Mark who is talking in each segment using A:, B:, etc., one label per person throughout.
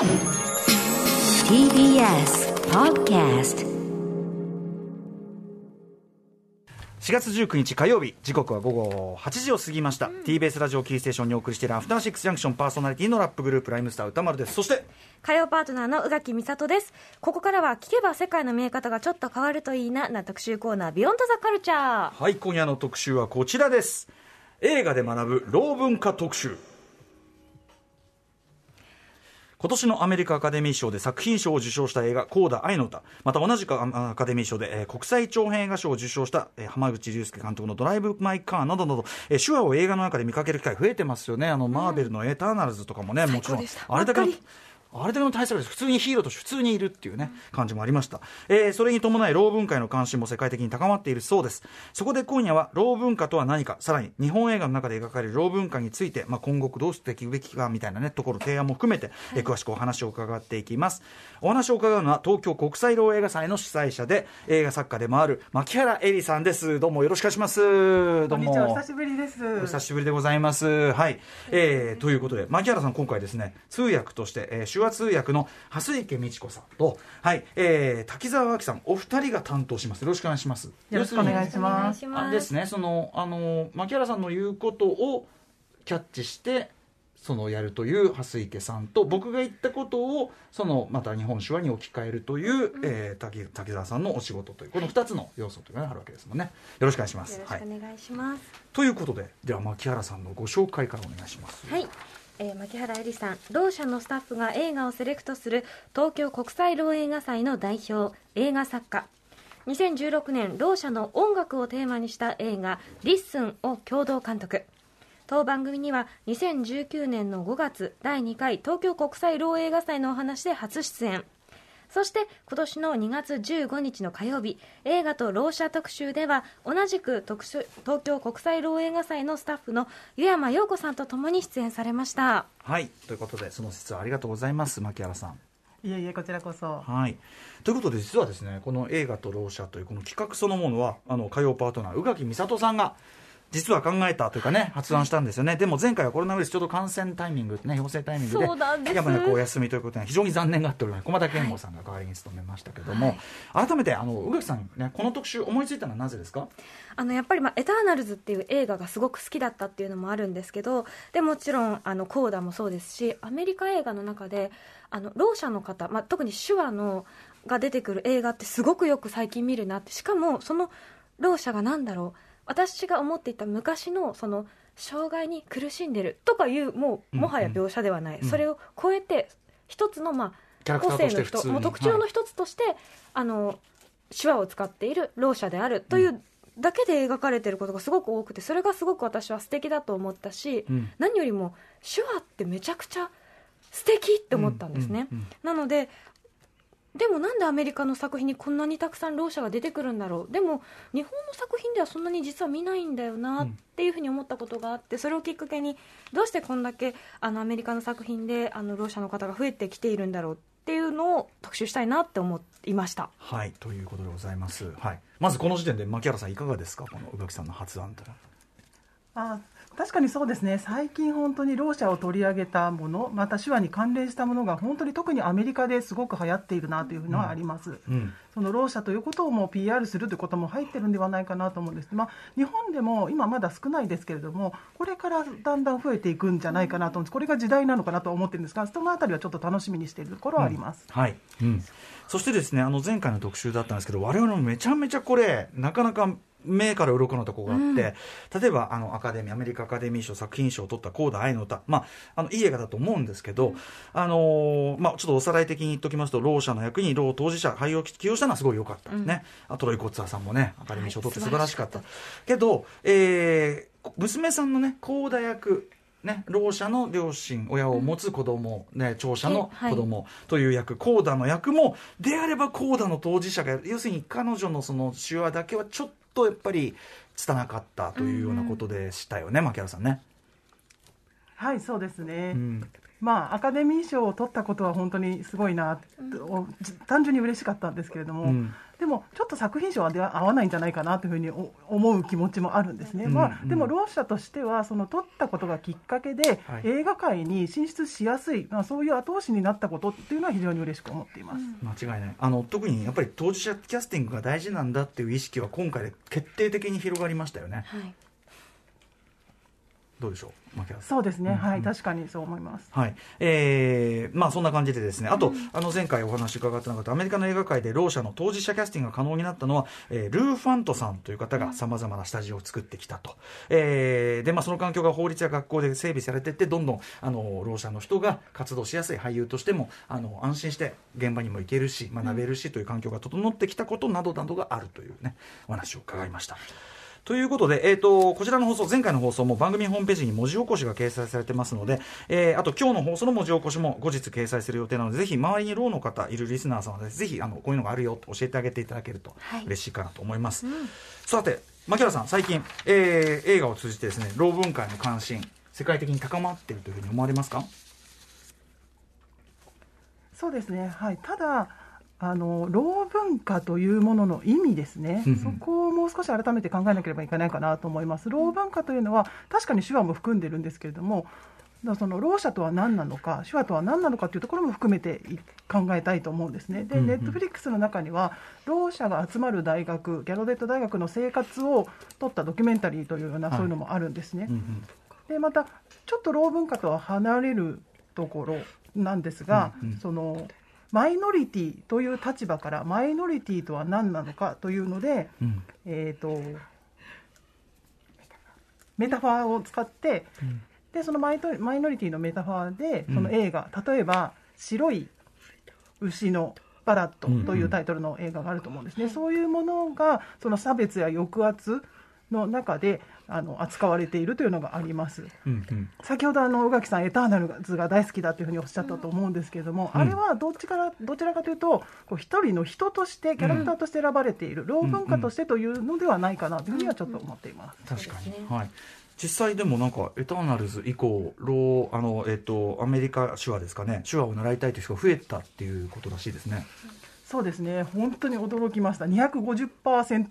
A: TBS Podcast
B: 4月19日火曜日時刻は午後8時を過ぎました、TBS ラジオキーステーションにお送りしているアフターシックスジャンクションパーソナリティのラップグループライムスター歌丸です。そして
C: 火曜パートナーの宇垣美里です。ここからは聞けば世界の見え方がちょっと変わるといいな。な特集コーナービヨンドザカルチャー
B: はい今夜の特集はこちらです。映画で学ぶ老文化特集今年のアメリカアカデミー賞で作品賞を受賞した映画「コーダ愛の歌」また同じくアカデミー賞で、えー国際長編映画賞を受賞した、えー浜口竜介監督の「ドライブ・マイ・カー」などなど、えー手話を映画の中で見かける機会増えてますよね。あの、マーベルの「エターナルズ」とかもねもちろん。あれだけあれだけの対策です。普通にヒーローとして普通にいるっていうね、感じもありました、えーそれに伴い老文化への関心も世界的に高まっているそうです。そこで今夜は老文化とは何かさらに日本映画の中で描かれる老文化について、まあ、今後どうしていくべきかみたいなねところ提案も含めて、えー詳しくお話を伺っていきます。お話を伺うのは東京国際老映画祭の主催者で映画作家でもある牧原絵里さんです。どうもよろしくお願いします。どうも。
D: こんにちは、お久しぶりです。
B: お久しぶりでございます。はい。えー、ということで、牧原さん、今回ですね、通訳として、えー手話通訳の蓮池美智子さんと、はい、えー、滝沢明さん、お二人が担当します。よろしくお願いします。
D: よろしくお願いします。
B: あれですね、その、あの、牧原さんの言うことをキャッチして、そのやるという蓮池さんと僕が言ったことをそのまた日本手話に置き換えるという、えー滝滝沢さんのお仕事というこの2つの要素というのがあるわけですもんね。よろしくお願いします。
C: よろしく
B: はい
C: お願いします。
B: ということででは牧原さんのご紹介からお願いします。
C: はい、えー、牧原絵里さん同社のスタッフが映画をセレクトする東京国際ろう映画祭の代表映画作家。2016年ろう者の音楽をテーマにした映画「 LISTEN」を共同監督。当番組には2019年の5月第2回東京国際ろう映画祭のお話で初出演。そして今年の2月15日の火曜日映画と老者特集では同じく特集東京国際老映画祭のスタッフの湯山陽子さんと共に出演されました。
B: はいということでその説はありがとうございます牧原さん。
D: いえいえ、こちらこそ。
B: はい、ということで実はですねこの映画とろう者というこの企画そのものはあの火曜パートナー宇垣美里さんが実は考えたというかね発案したんですよね、でも前回はコロナウイルスちょうど感染タイミングね陽性タイミングでやっお休みということで非常に残念がっております。駒田健吾さんが代わりに務めましたけども、改めてあの宇垣さんねこの特集思いついたのはなぜですか？
C: あのやっぱり、まあ「エターナルズ」っていう映画がすごく好きだったっていうのもあるんですけどでもちろんあのコーダもそうですしアメリカ映画の中であのろう者の方、まあ、特に手話のが出てくる映画ってすごくよく最近見るなってしかもそのろう者が何だろう私が思っていた昔のその障害に苦しんでるとかいうもうもはや描写ではない、
B: うん
C: それを超えて一つのまあ
B: キャラクターとして普通に。
C: もう特徴の一つとして、あの手話を使っているろう者であるというだけで描かれていることがすごく多くてそれがすごく私は素敵だと思ったし、
B: うん。
C: 何よりも手話ってめちゃくちゃ素敵って思ったんですね、
B: うんうんうん。
C: なのででもなんでアメリカの作品にこんなにたくさんろう者が出てくるんだろう？でも日本の作品ではそんなに実は見ないんだよなっていうふうに思ったことがあってそれをきっかけにどうしてこんだけあのアメリカの作品であのろう者の方が増えてきているんだろうっていうのを特集したいなって思いました。
B: はいということでございます、はい、まずこの時点で牧原さんいかがですか？この宇垣さんの発案というのは。
D: あ確かにそうですね、最近本当にろう者を取り上げたもの、また手話に関連したものが本当に特にアメリカですごく流行っているなというのはあります。
B: うん
D: そのろう者ということをもう PR するということも入ってるんではないかなと思うんです、まあ、日本でも今まだ少ないですけれども、これからだんだん増えていくんじゃないかなと思うんです、これが時代なのかなと思ってるんですが、そのあたりはちょっと楽しみにしているところはあります。
B: はい、うん、そしてですねあの前回の特集だったんですけど我々もめちゃめちゃこれなかなか目から鱗のところがあって、例えばあのアカデミーアメリカアカデミー賞作品賞を取った「コーダ愛の歌」まあ、あのいい映画だと思うんですけど、あのーまあ、ちょっとおさらい的に言っておきますとろう者の役にろう当事者俳優を起用したのはすごい良かったですね、あとロイ・コッツァーさんもねアカデミー賞を取って素晴らしかった,、けど、えー娘さんのねコーダ役ね、ろう者の両親親を持つ子供、ね、聴者の子供という役、コーダの役もであればコーダの当事者が要するに彼女のその手話だけはちょっとやっぱり拙かったというようなことでしたよね、牧原さんね。
D: はい、そうですね。
B: うん
D: まあ、アカデミー賞を取ったことは本当にすごいな、お単純に嬉しかったんですけれども、
B: うん
D: でもちょっと作品賞はでは合わないんじゃないかなというふうにお思う気持ちもあるんですね、
B: うん
D: まあ、
B: うん
D: でもろう者としてはその撮ったことがきっかけで、
B: はい。
D: 映画界に進出しやすい、まあ、そういう後押しになったことっていうのは非常に嬉しく思っています。
B: 間違いない。あの特にやっぱり当事者キャスティングが大事なんだっていう意識は今回で決定的に広がりましたよね。
C: はい
B: どうでしょう牧原
D: そうですね、
B: うん
D: はい、確かにそう思います。
B: はい。えーまあ、そんな感じでですね。あと、あの前回お話伺ってなかったアメリカの映画界でろう者の当事者キャスティングが可能になったのは、えールー・ファントさんという方がさまざまなスタジオを作ってきたと、えーでまあ、その環境が法律や学校で整備されていってどんどんあのろう者の人が活動しやすい俳優としてもあの安心して現場にも行けるし学べるしという環境が整ってきたことなどなどがあるというねお話を伺いました。ということで、えー、とこちらの放送、前回の放送も番組ホームページに文字起こしが掲載されてますので、えーあと今日の放送の文字起こしも後日掲載する予定なので、ぜひ周りにろうの方いるリスナーさんは、ぜひあのこういうのがあるよって教えてあげていただけると
C: はい。
B: 嬉しいかなと思います。さて、牧原さん、最近、えー映画を通じてですね、ろう文化への関心、世界的に高まっているというふうに思われますか？
D: そうですね、はい、ただあの、ろう文化というものの意味ですね
B: うんうん、
D: そこをもう少し改めて考えなければいけないかなと思います。ろう文化というのは、確かに手話も含んでるんですけれども、そのろう者とは何なのか、手話とは何なのかというところも含めてい考えたいと思うんですね。で、ネットフリックスの中には、ろう者が集まる大学、ギャロデット大学の生活を撮ったドキュメンタリーというような、
B: はい
D: そういうのもあるんですね。
B: うんうん
D: でまたちょっとろう文化とは離れるところなんですが、
B: うんうん
D: そのマイノリティという立場からマイノリティとは何なのかというので、
B: うん。
D: えー、とメタファーを使って、
B: うん。
D: でそのマイトマイノリティのメタファーで
B: うん。
D: その映画、例えば「白い牛のバラット」というタイトルの映画があると思うんですね、そういうものがその差別や抑圧の中であの扱われているというのがあります。
B: うんうん。
D: 先ほどあの宇垣さん、エターナルズが大好きだというふうにおっしゃったと思うんですけれども、
B: うん。
D: あれはどっちからどちらかというと、こう一人の人として、キャラクターとして選ばれている、老文化としてというのではないかなというふうにはちょっと思っています。
B: 確かに、はい。実際でもなんかエターナルズ以降ローあのえっ、とアメリカ手話ですかね。手話を習いたいという人が増えたっていうことらしいですね
D: そうですね、本当に驚きました、250%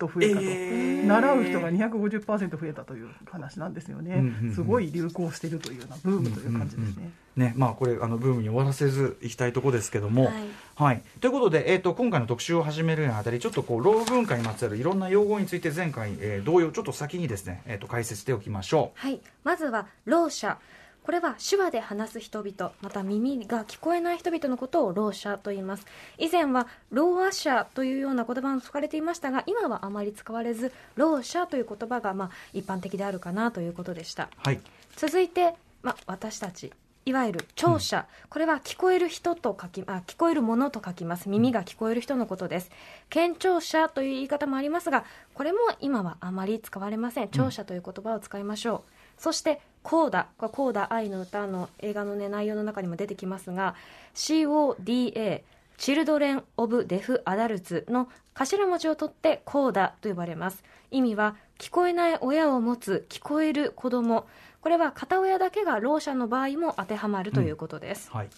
D: 増えたと、
B: えー。
D: 習う人が250%増えたという話なんですよね、
B: うんうんうん。
D: すごい流行しているというような、ブームという感じですね。
B: うんうんねまあこれあのブームに終わらせずいきたいところですけども、
C: はい。
B: はい、ということで、えー、と今回の特集を始めるにあたりちょっとこうろう文化にまつわるいろんな用語について前回、えー同様ちょっと先にですね、えー、と解説しておきましょ
C: はい、まずはろう者これは手話で話す人々また耳が聞こえない人々のことをろう者と言います。以前はろう話者というような言葉も使われていましたが今はあまり使われずろう者という言葉がまあ一般的であるかなということでした。
B: うはい。
C: 続いて、まあ、私たちいわゆる聴者、これは聞こえる人と書きあ聞こえるものと書きます。耳が聞こえる人のことです。健聴者という言い方もありますがこれも今はあまり使われません。聴者という言葉を使いましょう、そしてコーダこれコーダ愛の歌の映画の、ね、内容の中にも出てきますが CODA チルドレン・オブ・デフ・アダルツの頭文字を取ってコーダと呼ばれます。意味は聞こえない親を持つ聞こえる子供。これは片親だけがろう者の場合も当てはまるということです、
B: はい、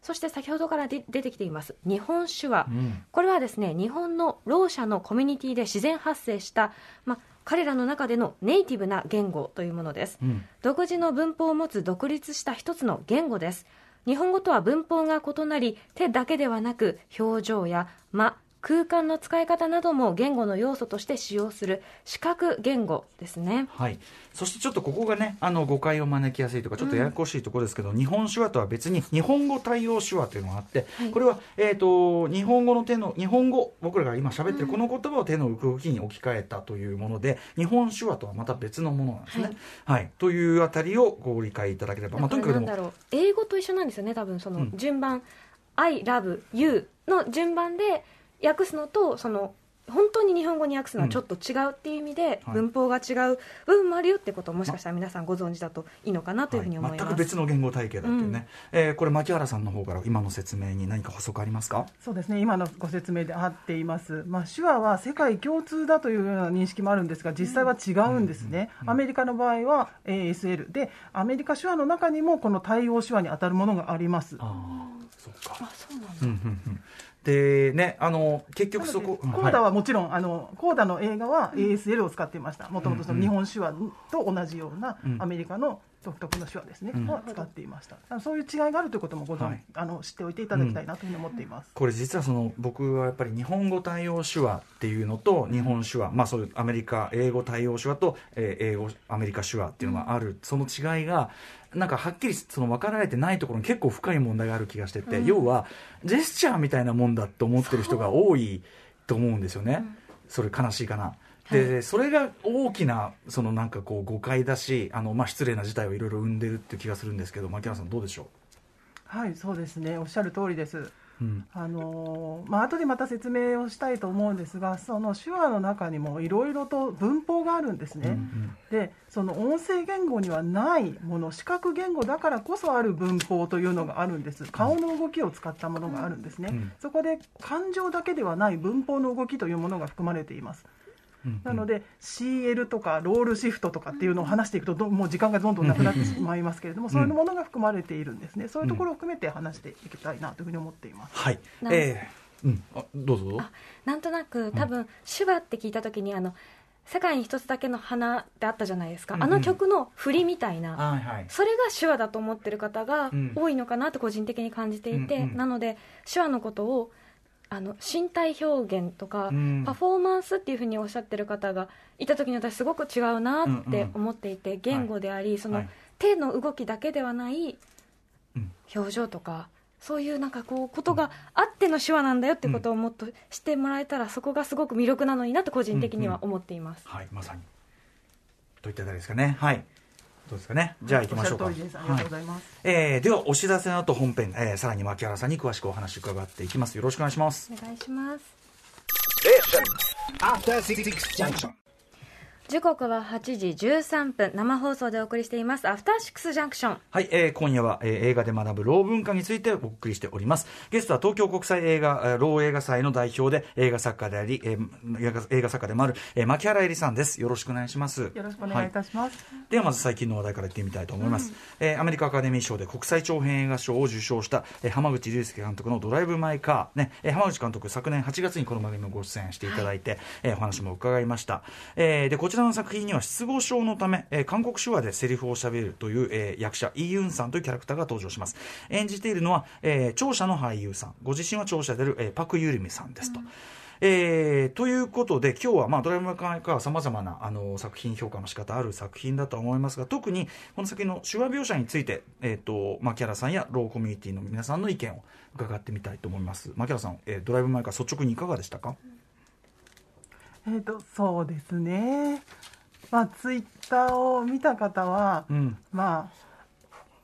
C: そして先ほどからで出てきています。日本手話、
B: うん。
C: これはですね日本のろう者のコミュニティで自然発生した、まあ、彼らの中でのネイティブな言語というものです。
B: うん。
C: 独自の文法を持つ独立した一つの言語です。日本語とは文法が異なり手だけではなく表情や間空間の使い方なども言語の要素として使用する視覚言語ですね。
B: はい、そしてちょっとここがねあの誤解を招きやすいとかちょっとややこしいところですけど、日本手話とは別に日本語対応手話というのがあって、
C: はい。
B: これは、えー、と日本語の手の日本語僕らが今喋ってるこの言葉を手の動きに置き換えたというもので日本手話とはまた別のものなんですね。はい。というあたりをご理解いただければ、まあ、とにかくでも
C: 英語と一緒なんですよね多分その
B: うん。
C: 順番「I love you」の順番で訳すのとその本当に日本語に訳すのはちょっと違うっていう意味で、
B: はい。
C: 文法が違う部分もあるよってことをもしかしたら皆さんご存知だといいのかなというふうに思います、
B: はい。全く別の言語体系だっていうね、えーこれ牧原さんの方から今の説明に何か補足ありますか？
D: そうですね。今のご説明で合っています、まあ、手話は世界共通だというような認識もあるんですが実際は違うんですね、アメリカの場合は ASL でアメリカ手話の中にもこの対応手話に当たるものがあります。
B: あーそうか。
C: あそうなんだ、
B: うんうんうんでねあの結局そこ
D: コーダはもちろん、あのコーダの映画は ASL を使っていました。もともとその日本手話と同じような
B: うん。
D: アメリカの独特の手話ですね、
B: うん。
D: を使っていました。そういう違いがあるということもご存、
B: はい。
D: あの知っておいていただきたいなというふうに思っています、
B: これ実はその僕はやっぱり日本語対応手話っていうのと日本手話、まあそういうアメリカ英語対応手話と、えー英語アメリカ手話っていうのがある、その違いがなんかはっきりその分かられてないところに結構深い問題がある気がしてて、要はジェスチャーみたいなもんだと思ってる人が多いと思うんですよね。それ悲しいかな。で、それが大きなそのなんかこう誤解だしあの、まあ、失礼な事態をいろいろ生んでるって気がするんですけど牧原さんどうでしょ
D: はいそうですね。おっしゃる通りです。
B: う、うん。
D: あのーまあ後でまた説明をしたいと思うんですがその手話の中にもいろいろと文法があるんですね、でその音声言語にはないもの視覚言語だからこそある文法というのがあるんです。顔の動きを使ったものがあるんですね、
B: うん。
D: そこで感情だけではない文法の動きというものが含まれています。
B: うん
D: なので CL とかロールシフトとかっていうのを話していくとどもう時間がどんどんなくなってしまいますけれども、そういうものが含まれているんですね。そういうところを含めて話していきたいなというふうに思っています、
B: はい。うん、あどうぞ。
C: なんとなく多分手話って聞いた時にあの世界に一つだけの花ってあったじゃないですか、
B: うんうん。
C: あの曲の振りみたいな、
B: はいはい。
C: それが手話だと思ってる方が
B: うん。
C: 多いのかなと個人的に感じていて、
B: うんうん。
C: なので手話のことをあの身体表現とか、
B: うん。
C: パフォーマンスっていうふうにおっしゃってる方がいた時に私すごく違うなって思っていて、言語であり、その
B: はい。
C: 手の動きだけではない
B: うん。
C: 表情とかそういうなんかこうことがあっての手話なんだよってことをもっとしてもらえたらそこがすごく魅力なのになと個人的には思っています、
B: はい、まさに。といったあたりですかね。はい。どうですかね。じゃあ行きましょうか。
D: おっしゃる通りですありがとうございます、
B: えーでは、お知らせの後本編、えーさらに牧原さんに詳しくお話伺っていきます。よろしくお願いします。
C: お願いします
E: After Six Junction.
C: 時刻は8時13分生放送でお送りしています。アフターシックスジャンクション。
B: はい、えー今夜は、えー映画で学ぶ老文化についてお送りしております。ゲストは東京国際映画、えー老映画祭の代表で映画作家であり、えー映画作家でもある、えー牧原絵里さんです。よろしくお願いします。
D: よろしくお願いいたします、
B: ではまず最近の話題からいってみたいと思います、えーアメリカアカデミー賞で国際長編映画賞を受賞した、えー浜口竜介監督の「ドライブ・マイ・カー」ねえー浜口監督昨年8月にこの番組もご出演していただいて、えーお話も伺いました、えーでこちらの作品には失語症のため、えー韓国手話でセリフをしゃべるという、えー役者イ・ユンさんというキャラクターが登場します。演じているのは、えー聴者の俳優さん。ご自身は聴者である、えーパク・ユリミさんですと、えーということで今日は、まあ、ドライブ・マイ・カーはさまざまなあの作品評価の仕方ある作品だとは思いますが特にこの作品の手話描写について、えーと牧原さんやローコミュニティの皆さんの意見を伺ってみたいと思います。牧原さん、えードライブ・マイ・カー率直にいかがでしたか？
D: えー、とそうですね、まあ、ツイッターを見た方は、
B: うん。
D: ま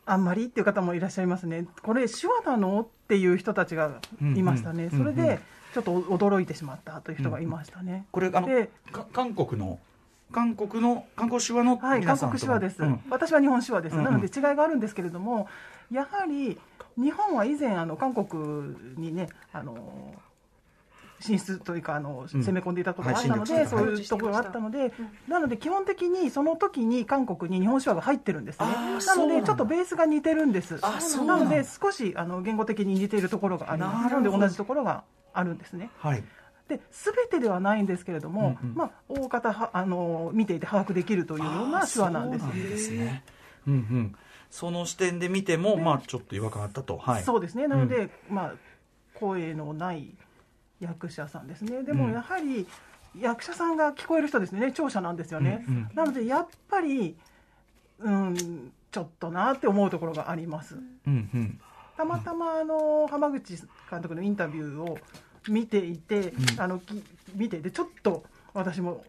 D: あ、あんまりっていう方もいらっしゃいますね、これ、手話なの？っていう人たちがいましたね、
B: うんうん。うんうん
D: それでちょっと驚いてしまったという人がいましたね。
B: これあの
D: で
B: か韓国の韓国の韓国手話の
D: はい、韓
B: 皆さんと
D: 国手話です、
B: うん。
D: 私は日本手話です、
B: うんうん。
D: なので違いがあるんですけれども、やはり日本は以前、あの韓国にね、あの進出というかあの、
B: うん。
D: 攻め込んでいたことがあったので、
B: はい
D: そういうところがあったので、なので基本的にその時に韓国に日本手話が入ってるんですね、なのでちょっとベースが似てるんです、
B: あそうな
D: ので少しあの言語的に似ているところがあります、ので同じところがあるんですね。
B: はい。
D: で全てではないんですけれども、
B: うんうん。
D: まあ、大方はあの見ていて把握できるというような手話なんです。
B: あーそうなんですね。うんうん。その視点で見ても、まあ、ちょっと違和感あったと、はい、
D: そうですね、なので、まあ、声のない役者さんですね、でも
B: うん。
D: やはり役者さんが聞こえる人ですね、聴者なんですよね、
B: うんうん。
D: なのでやっぱり、うん、ちょっとなって思うところがあります。
B: うんうん。
D: たまたまあの浜口監督のインタビューを見ていて、あのき見ていてちょっと私も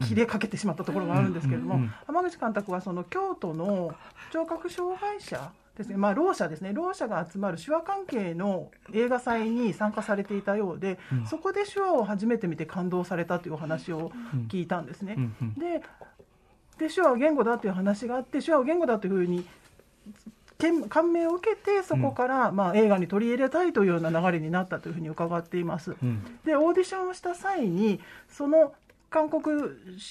D: き切れかけてしまったところがあるんですけれども、
B: うんうん。
D: 浜口監督はその京都の聴覚障害者ですね、まあ、ろう者ですね、ろう者が集まる手話関係の映画祭に参加されていたようで、
B: うん。
D: そこで手話を初めて見て感動されたというお話を聞いたんですね。
B: うんうん。
D: でで手話は言語だという話があって手話を言語だというふうに感銘を受けてそこから、まあ、映画に取り入れたいというような流れになったというふうに伺っています。
B: うん。
D: でオーディションをした際にその韓国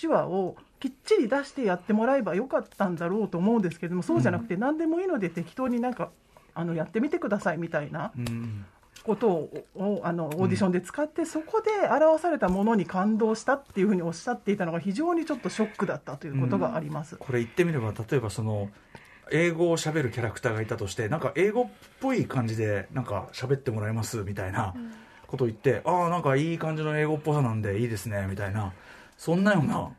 D: 手話をきっちり出してやってもらえばよかったんだろうと思うんですけれどもそうじゃなくて何でもいいので適当になんかあのやってみてくださいみたいな
B: うん
D: ことををあのオーディションで使って、そこで表されたものに感動したっていうふうにおっしゃっていたのが非常にちょっとショックだったということがあります。
B: これ言ってみれば例えばその英語を喋るキャラクターがいたとしてなんか英語っぽい感じでなんか喋ってもらえますみたいなことを言って、ああなんかいい感じの英語っぽさなんでいいですねみたいなそんなような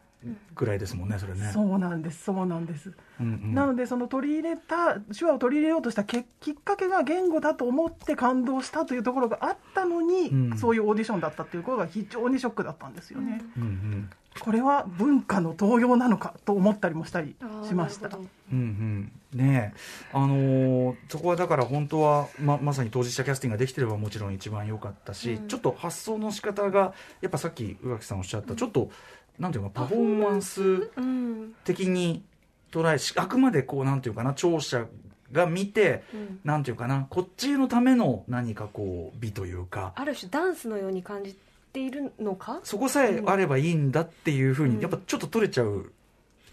B: ぐらいですもんねそれね。
D: そうなんです、そうなんです。
B: うんうん。
D: なので、その取り入れた、手話を取り入れようとしたけきっかけが言語だと思って感動したというところがあったのに、
B: うん。
D: そういうオーディションだったということが非常にショックだったんですよね。
B: うんうん。
D: これは文化の盗用なのかと思ったりもしたりしました。
B: うんうん。ねえ。あのーそこはだから本当はままさに当事者キャスティングができてればもちろん一番良かったし、
C: うん。
B: ちょっと発想の仕方がやっぱさっき宇垣さんおっしゃった、ちょっとなんていうかパフォーマンス
C: うん。
B: 的に捉えしあくまでこうなんていうかな聴者が見て、
C: うん。
B: なんていうかなこっちのための何かこう美というか
C: ある種ダンスのように感じているのか？
B: そこさえあればいいんだっていうふうに、
C: うん。
B: やっぱちょっと取れちゃう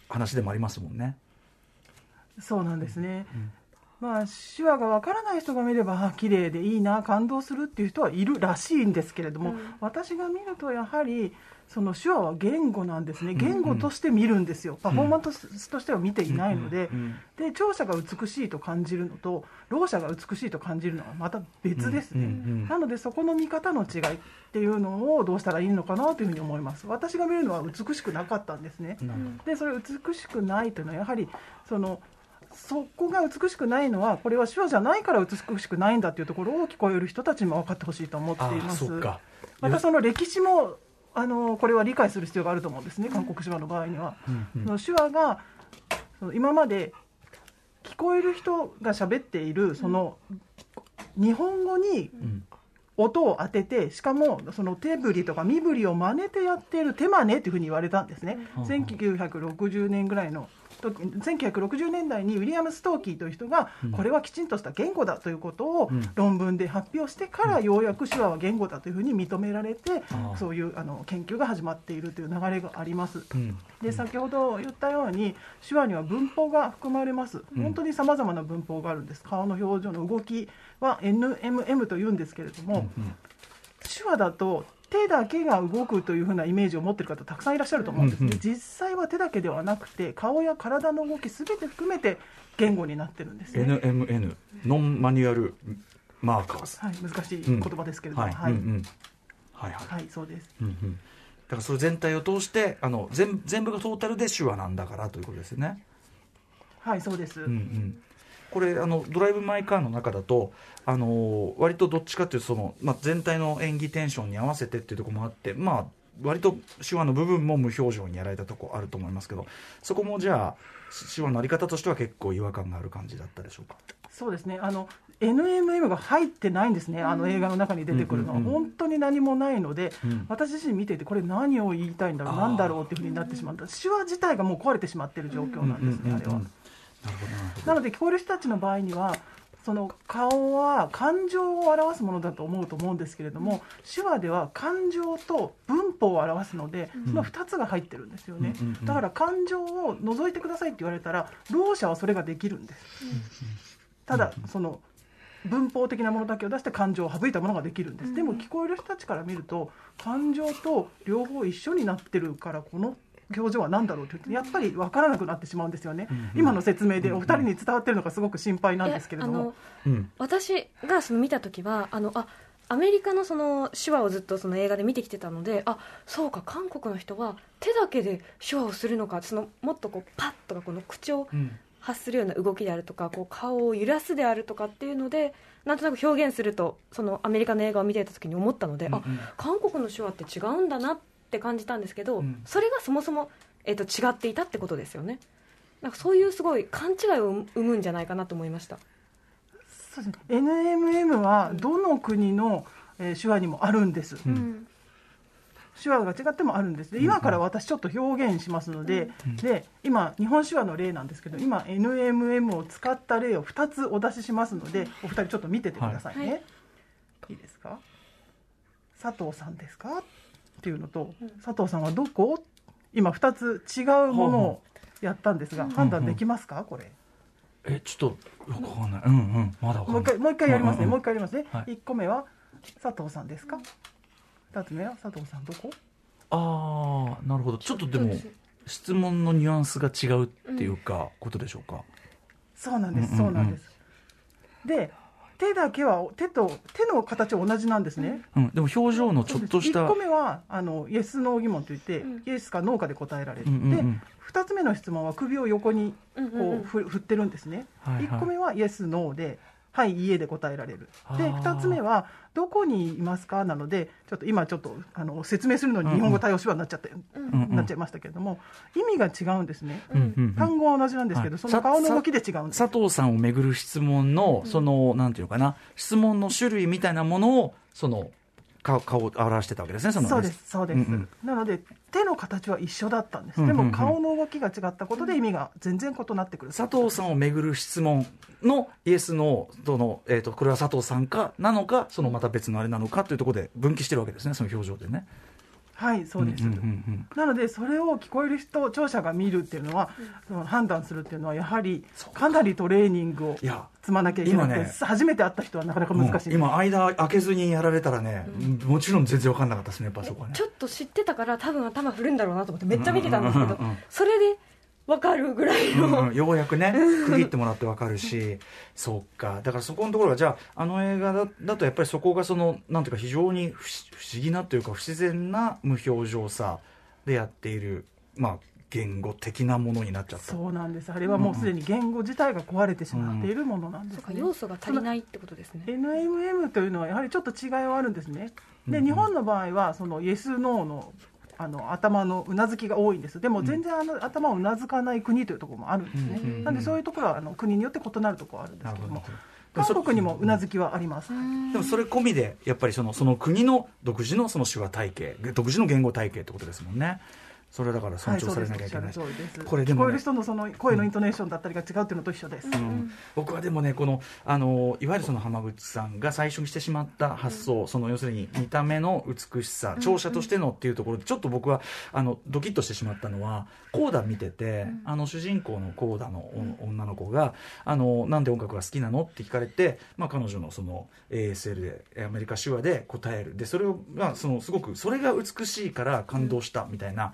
B: 話でもありますもんね。
D: そうなんですね。
B: うん。
D: まあ、手話がわからない人が見れば、あ綺麗でいいな、感動するっていう人はいるらしいんですけれども、
C: うん。
D: 私が見ると、やはり、その手話は言語なんですね、
B: ん
D: 言語として見るんですよ、パフォーマンスとしては見ていないので、で聴者が美しいと感じるのと、ろう者が美しいと感じるのはまた別ですね、なので、そこの見方の違いっていうのをどうしたらいいのかなというふうに思います。私が見るのは美しくなかったんですね。でそれ美しくないというのはやはりそのそこが美しくないのはこれは手話じゃないから美しくないんだというところを聞こえる人たちにも分かってほしいと思っています。またその歴史もあのこれは理解する必要があると思うんですね韓国手話の場合には、
B: うんうん。
D: 手話が今まで聞こえる人が喋っているその日本語に
B: うん。
D: 音を当ててしかもその手振りとか身振りを真似てやっている手真似というふうに言われたんですね、
B: うん。
D: 1960年ぐらいの時1960年代にウィリアム・ストーキーという人が
B: うん。
D: これはきちんとした言語だということを
B: うん。
D: 論文で発表してからようやく手話は言語だというふうに認められてそういうあの研究が始まっているという流れがあります。
B: うん。
D: で先ほど言ったように手話には文法が含まれます。
B: うん。
D: 本当にさまざまな文法があるんです。顔の表情の動きは NMM というんですけれども、
B: うん。
D: 手話だと手だけが動くというふうなイメージを持っている方たくさんいらっしゃると思うんですね、
B: うんうん。
D: 実際は手だけではなくて顔や体の動きすべて含めて言語になってるんですね、
B: NMN ノンマニュアルマーカー。ズ
D: はい、難しい言葉ですけれども、
B: はい、
D: はい。
B: うんうん。はいはい、
D: はい、そうです。
B: うんうん、だからそれ全体を通してあの全全部がトータルで手話なんだからということですよね。
D: はいそうです、
B: うんうん、これあのドライブ・マイ・カーの中だとあの割とどっちかというとその、まあ、全体の演技テンションに合わせてっていうところもあってまあ割と手話の部分も無表情にやられたとこあると思いますけどそこもじゃあ手話のあり方としては結構違和感がある感じだったでしょうか？
D: そうですね。あの NMM が入ってないんですね、あの映画の中に出てくるのは、本当に何もないので、
B: うん。
D: 私自身見ていて、これ、何を言いたいんだろう、なんだろうっていうふうになってしまった、手話自体がもう壊れてしまっている状況なんですね、あれは。
B: なるほどなるほど。
D: なので、聞こえる人たちの場合には、その顔は感情を表すものだと思うと思うんですけれども、手話では感情と文法を表すので、その2つが入ってるんですよね。だから感情を除いてくださいって言われたら、ろう者はそれができるんです。ただ、その文法的なものだけを出して感情を省いたものができるんです、でも聞こえる人たちから見ると感情と両方一緒になってるからこの表情は何だろうって言ってやっぱり分からなくなってしまうんですよね、今の説明でお二人に伝わってるのがすごく心配なんですけれども。
B: うん
C: 私がその見た時はあのあアメリカのその手話をずっとその映画で見てきてたのであそうか韓国の人は手だけで手話をするのかそのもっとこうパッとかこの口を
B: うん
C: 発するような動きであるとかこう顔を揺らすであるとかっていうのでなんとなく表現するとそのアメリカの映画を見ていた時に思ったので、あ
B: うんうん。
C: 韓国の手話って違うんだなって感じたんですけど、
B: うん。
C: それがそもそも、えっと違っていたってことですよね。なんかそういうすごい勘違いを生むんじゃないかなと思いました。
D: そうですね。NMM はどの国の、えー手話にもあるんです、
B: うん。
C: うん
D: 手話が違ってもあるんです。で今から私ちょっと表現しますので,、で今日本手話の例なんですけど今 NMM を使った例を2つお出ししますのでお二人ちょっと見ててくださいね、
C: はい。
D: い、いですか？佐藤さんですか？っていうのと、佐藤さんはどこ？今2つ違うものをやったんですが、判断できますか？これ。
B: えちょっとわかんない。うんうん。まだわかんない。
D: もう一回もう一回やりますね、
B: んん
D: もう一回やりますね、
B: はい。
D: 一個目は佐藤さんですか？二つ目は佐藤さんどこ？
B: ああなるほど。ちょっとでも質問のニュアンスが違うっていうか、ことでしょうか？
D: そうなんです、
B: うんうんうん。
D: そうなんです。で手だけは手と手の形は同じなんですね、
B: うん、でも表情のちょっとした
D: 1個目はあのイエス・ノー疑問といって、
C: うん。
D: イエスかノーかで答えられる、
B: うんうんうん。
D: で2つ目の質問は首を横にこ
C: うんうんうん
D: 振ってるんですね、
B: はいはい。
D: 1個目はイエス・ノーで「はいいいえ」で答えられる。で
B: あー。
D: 2つ目は「どこにいますか?」なのでちょっと今ちょっとあの説明するのに日本語対応手話になっちゃった、
B: うんうん。
D: なっちゃいましたけれども意味が違うんですね、
B: うんうんうん。
D: 単語は同じなんですけど、
B: はい。
D: その顔の動きで違うんです。
B: 佐藤さんをめぐる質問の、その、なんていうのかな、質問の種類みたいなものを、その、顔顔を表してたわけですね、その
D: そうです、そうです、
B: うんうん。
D: なので、手の形は一緒だったんです、
B: うんうんうん。
D: でも顔の動きが違ったことで意味が全然異なってくる、
B: 佐藤さんをめぐる質問のイエスのとの、えー、とこれは佐藤さんかなのかそのまた別のあれなのかというところで分岐してるわけですねその表情でね。
D: はい、そうです。
B: んんうん
D: なので、それを聞こえる人、聴者が見るっていうのは、その判断するっていうのは、やはりか。なりトレーニングを
B: いや
D: 積まなきゃいけなくて、
B: 今ね
D: 初めて会った人はなかなか難しい。
B: うん今間開けずにやられたらね、もちろん全然分かんなかったですねやっぱそこはね。
C: ちょっと知ってたから多分頭振るんだろうなと思ってめっちゃ見てたんですけど
B: うんうんうんうん。
C: それで分かるぐらいの、
B: うんうんようやくね区切ってもらって分かるし。そうか。だからそこのところはじゃああの映画だだとやっぱりそこがそのなんていうか非常に不思不思議なというか不自然な無表情さでやっているまあ言語的なものになっちゃった。
D: そうなんです。あれはもうすでに言語自体が壊れてしまっているものなんですね。
C: そうか要素が足りないってことですね。
D: NMM というのはやはりちょっと違いはあるんですね。で、
B: うんうん。
D: 日本の場合はそのイエスノーのあの頭のうなずきが多いんです。でも全然あの頭をうなずかない国というところもあるんですね。なんでそういうところはあの国によって異なるところはあるんですけども韓国にもうなずきはあります。
B: でもそれ込みでやっぱりそのその国の独自のその手話体系独自の言語体系ってことですもんねそれだから尊
D: はい、
B: 重さ。れなきゃいけない、
D: おっしゃる通りです。
B: これでもね
D: 聞こえる人のその声のイントネーションだったりが違うっていうのと一緒です。
B: うん僕はでもねこのあのいわゆるその浜口さんが最初にしてしまった発想、その要するに見た目の美しさ聴者としてのっていうところでちょっと僕はあのドキッとしてしまったのはコーダ見てて、あの主人公のコーダのお女の子があのなんで音楽が好きなのって聞かれて、まあ、彼女のその ASL でアメリカ手話で答えるでそれを、まあ、そのすごくそれが美しいから感動したみたいな。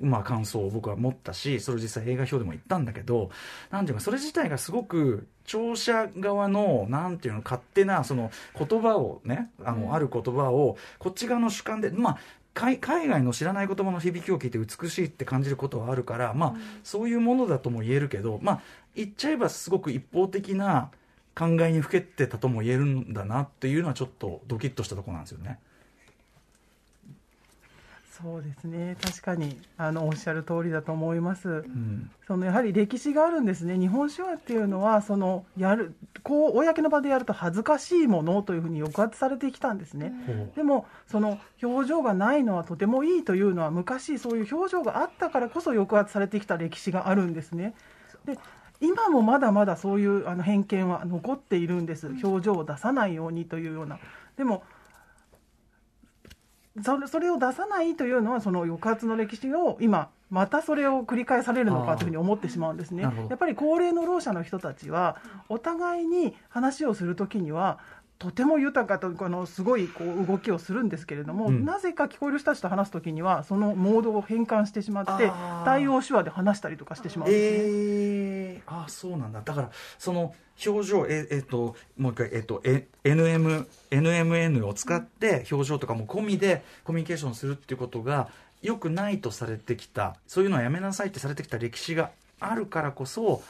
B: まあ、感想を僕は持ったしそれを実際映画表でも言ったんだけどなんていうかそれ自体がすごく聴者側のなんていうの勝手なその言葉をねあの、ある言葉をこっち側の主観でまあ海海外の知らない言葉の響きを聞いて美しいって感じることはあるから、まあそういうものだとも言えるけど、まあ、言っちゃえばすごく一方的な考えにふけってたとも言えるんだなっていうのはちょっとドキッとしたところなんですよね。
D: そうですね。確かにあのおっしゃる通りだと思います。
B: うん
D: そのやはり歴史があるんですね、日本手話っていうのは、そのやるこう公の場でやると恥ずかしいものというふうに抑圧されてきたんですね。
B: ほう
D: でも、その表情がないのはとてもいいというのは、昔、そういう表情があったからこそ抑圧されてきた歴史があるんですね。で今もまだまだそういうあの偏見は残っているんです、表情を出さないようにというような。でもそれそれを出さないというのはその抑圧の歴史を今またそれを繰り返されるのかというふうに思ってしまうんですね。やっぱり高齢のろう者の人たちはお互いに話をするときにはとても豊かとこのすごいこう動きをするんですけれども、
B: うん。
D: なぜか聞こえる人たちと話すときにはそのモードを変換してしまって対応手話で話したりとかしてしまうんですね。
B: えー、あそうなんだ。だからその表情ええっともう一回えっとえ NM NMN を使って表情とかも込みでコミュニケーションするっていうことがよくないとされてきた。そういうのはやめなさいってされてきた歴史があるからこそ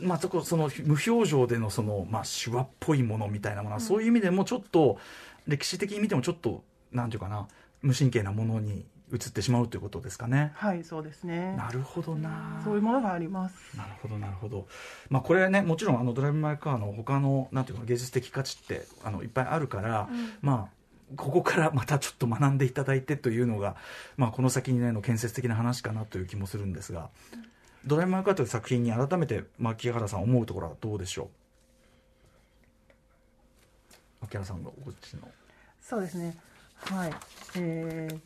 B: まあ、そこその無表情でのその、まあ、手話っぽいものみたいなものは、そういう意味でもちょっと歴史的に見てもちょっとなんていうかな無神経なものに移ってしまうということですかね。
D: はいそうですね。
B: なるほどな。
D: そういうものがあります。
B: なるほどなるほど、まあ、これねもちろんあのドライブ・マイ・カーの他のなんていうか芸術的価値ってあのいっぱいあるから、まあここからまたちょっと学んでいただいてというのが、まあ、この先にねの建設的な話かなという気もするんですが、ドライブ・マイ・カーという作品に改めて牧原さん思うところはどうでしょう？牧原さんがお口の
D: そうですね。はい。えー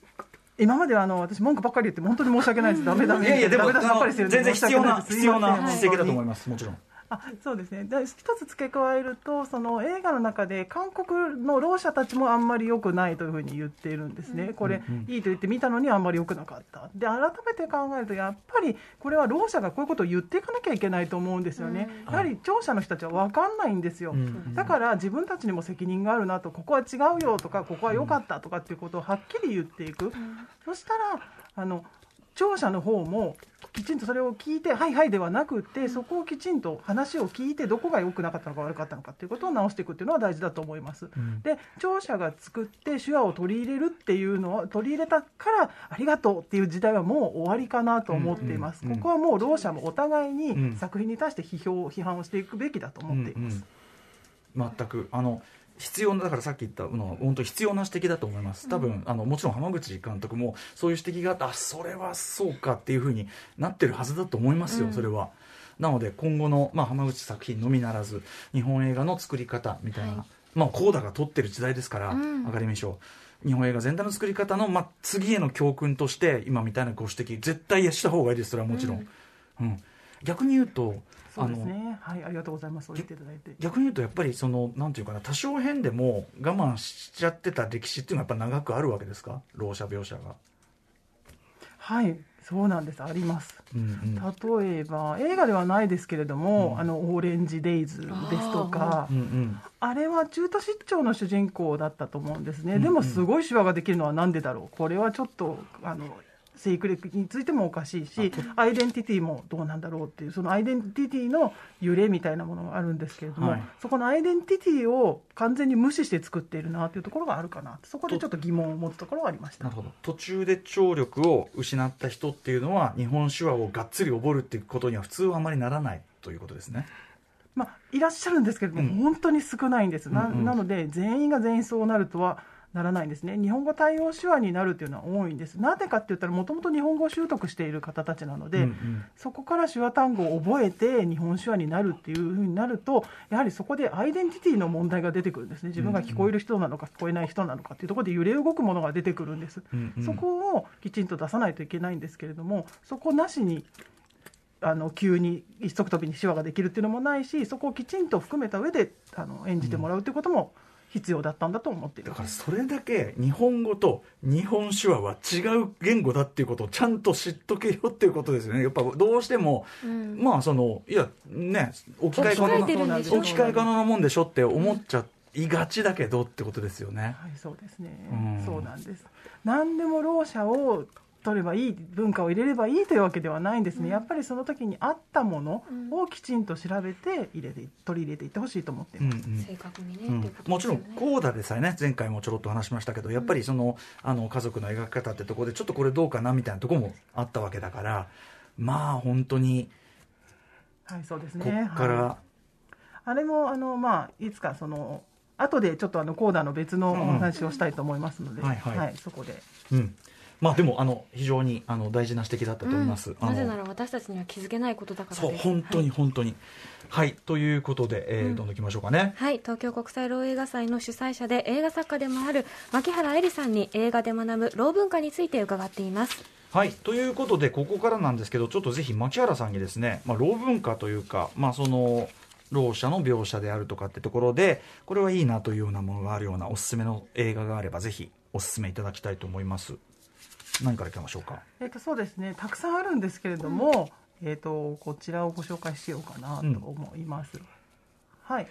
D: 今まではあの私文句ばっかり言って本当に申し訳ないです。ダメダメ。
B: いやいやでも全然必要な必要な指摘だと思い
D: す
B: ますもちろん
D: あ そうですね。で一つ付け加えるとその映画の中で韓国のろう者たちもあんまり良くないというふうに言っているんですね、これ、いいと言って見たのにあんまり良くなかった。で改めて考えるとやっぱりこれはろう者がこういうことを言っていかなきゃいけないと思うんですよね、やはり聴者の人たちは分かんないんですよ、
B: うん。
D: だから自分たちにも責任があるなとここは違うよとかここは良かったとかっていうことをはっきり言っていく、そしたらあの聴者の方もきちんとそれを聞いて、はいはいではなくって、そこをきちんと話を聞いて、どこが良くなかったのか悪かったのかっていうことを直していくっていうのは大事だと思います。
B: うん
D: で、聴者が作って手話を取り入れるっていうのは、取り入れたからありがとうっていう時代はもう終わりかなと思っています。
B: うんうん
D: ここはもうろう者もお互い
B: うん
D: に作品に対して批評、批判をしていくべきだと思っています。
B: 全くあの必要なだからさっき言ったのは本当必要な指摘だと思います。多分、あのもちろん浜口監督もそういう指摘があってあそれはそうかっていうふうになってるはずだと思いますよ、それは。なので今後の、まあ、浜口作品のみならず日本映画の作り方みたいな、
C: はい。
B: まあコーダが撮ってる時代ですから、
C: うん。
B: アカデミー賞日本映画全体の作り方の、まあ、次への教訓として今みたいなご指摘絶対した方がいいですそれはもちろん、うん。逆に言うと
D: そうですね。はい、ありがとうございます。そう言っていただいて。
B: 逆に言うとやっぱりそのなんていうかな多少変でも我慢しちゃってた歴史っていうのはやっぱ長くあるわけですか？ろう者描写が、
D: はい、そうなんです。あります。
B: うんうん
D: 例えば映画ではないですけれども、あのオーレンジデイズですとか
B: うんうん
D: あれは中途失調の主人公だったと思うんですね、
B: うん
D: でもすごい手話ができるのはなんでだろうこれはちょっとあの生育歴についてもおかしいしアイデンティティもどうなんだろうっていうそのアイデンティティの揺れみたいなものがあるんですけれども、
B: はい。
D: そこのアイデンティティを完全に無視して作っているなというところがあるかなそこでちょっと疑問を持つところがありました。
B: なるほど。途中で聴力を失った人っていうのは日本手話をがっつり覚るっていうことには普通はあまりならないということですね。
D: まあ、いらっしゃるんですけれども、
B: うん。
D: 本当に少ないんです、な
B: うんうん。
D: なので、全員が全員そうなるとはならないんですね、日本語対応手話になるというのは多いんです、なぜかって言ったら、もともと日本語を習得している方たちなので、
B: うんうん。
D: そこから手話単語を覚えて、日本手話になるっていうふうになると、やはりそこでアイデンティティの問題が出てくるんですね、自分が聞こえる人なのか、聞こえない人なのかっていうところで揺れ動くものが出てくるんです。
B: うんうん。
D: そこをきちんと出さないといけないんですけれども、そこなしにあの急に一足飛びに手話ができるっていうのもないし、そこをきちんと含めた上であの演じてもらうということも必要だったんだと思っている。
B: だからそれだけ日本語と日本手話は違う言語だっていうことをちゃんと知っとけよっていうことですよね。やっぱどうしても、
C: うん。
B: まあそのいやね置き換え可能
C: 置き換えてるんでしょ
B: 置き換え可能なもんでしょって思っちゃいがちだけどってことですよね。
D: はい、そうですね、
B: うん
D: そうなんです。何でもろう者を取ればいい文化を入れればいいというわけではないんですね、やっぱりその時に合ったものをきちんと調べて入れて取り入れていってほしいと思っています。
B: うんうん。
C: 正確にね、
B: うん。
C: っていうこと
B: もちろんコーダでさえね前回もちょろっと話しましたけどやっぱりそのあの家族の描き方ってところでちょっとこれどうかなみたいなところもあったわけだからまあ本当に
D: はい、そうです
B: こ
D: ね。
B: っから、
D: はい。あれもあのまあいつかその後でちょっとあのコーダの別のお話をしたいと思いますので、
B: うん。はい。はい
D: そこで。
B: うんまあでもあの非常にあの大事な指摘だったと思います。
C: うん。なぜなら私たちには気づけないことだから
B: そう本当に本当に。はい、ということで、えーどんどんいきましょうかね。
C: はい、東京国際老映画祭の主催者で映画作家でもある牧原絵里さんに映画で学ぶ老文化について伺っています。
B: はい。ということでここからなんですけどちょっとぜひ牧原さんにですね、まあ、老文化というか、まあ、そのろう者の描写であるとかってところでこれはいいなというようなものがあるようなおすすめの映画があればぜひおすすめいただきたいと思います何からいきましょうか？
D: えっとそうですね。たくさんあるんですけれども、えっとこちらをご紹介しようかなと思います。はい。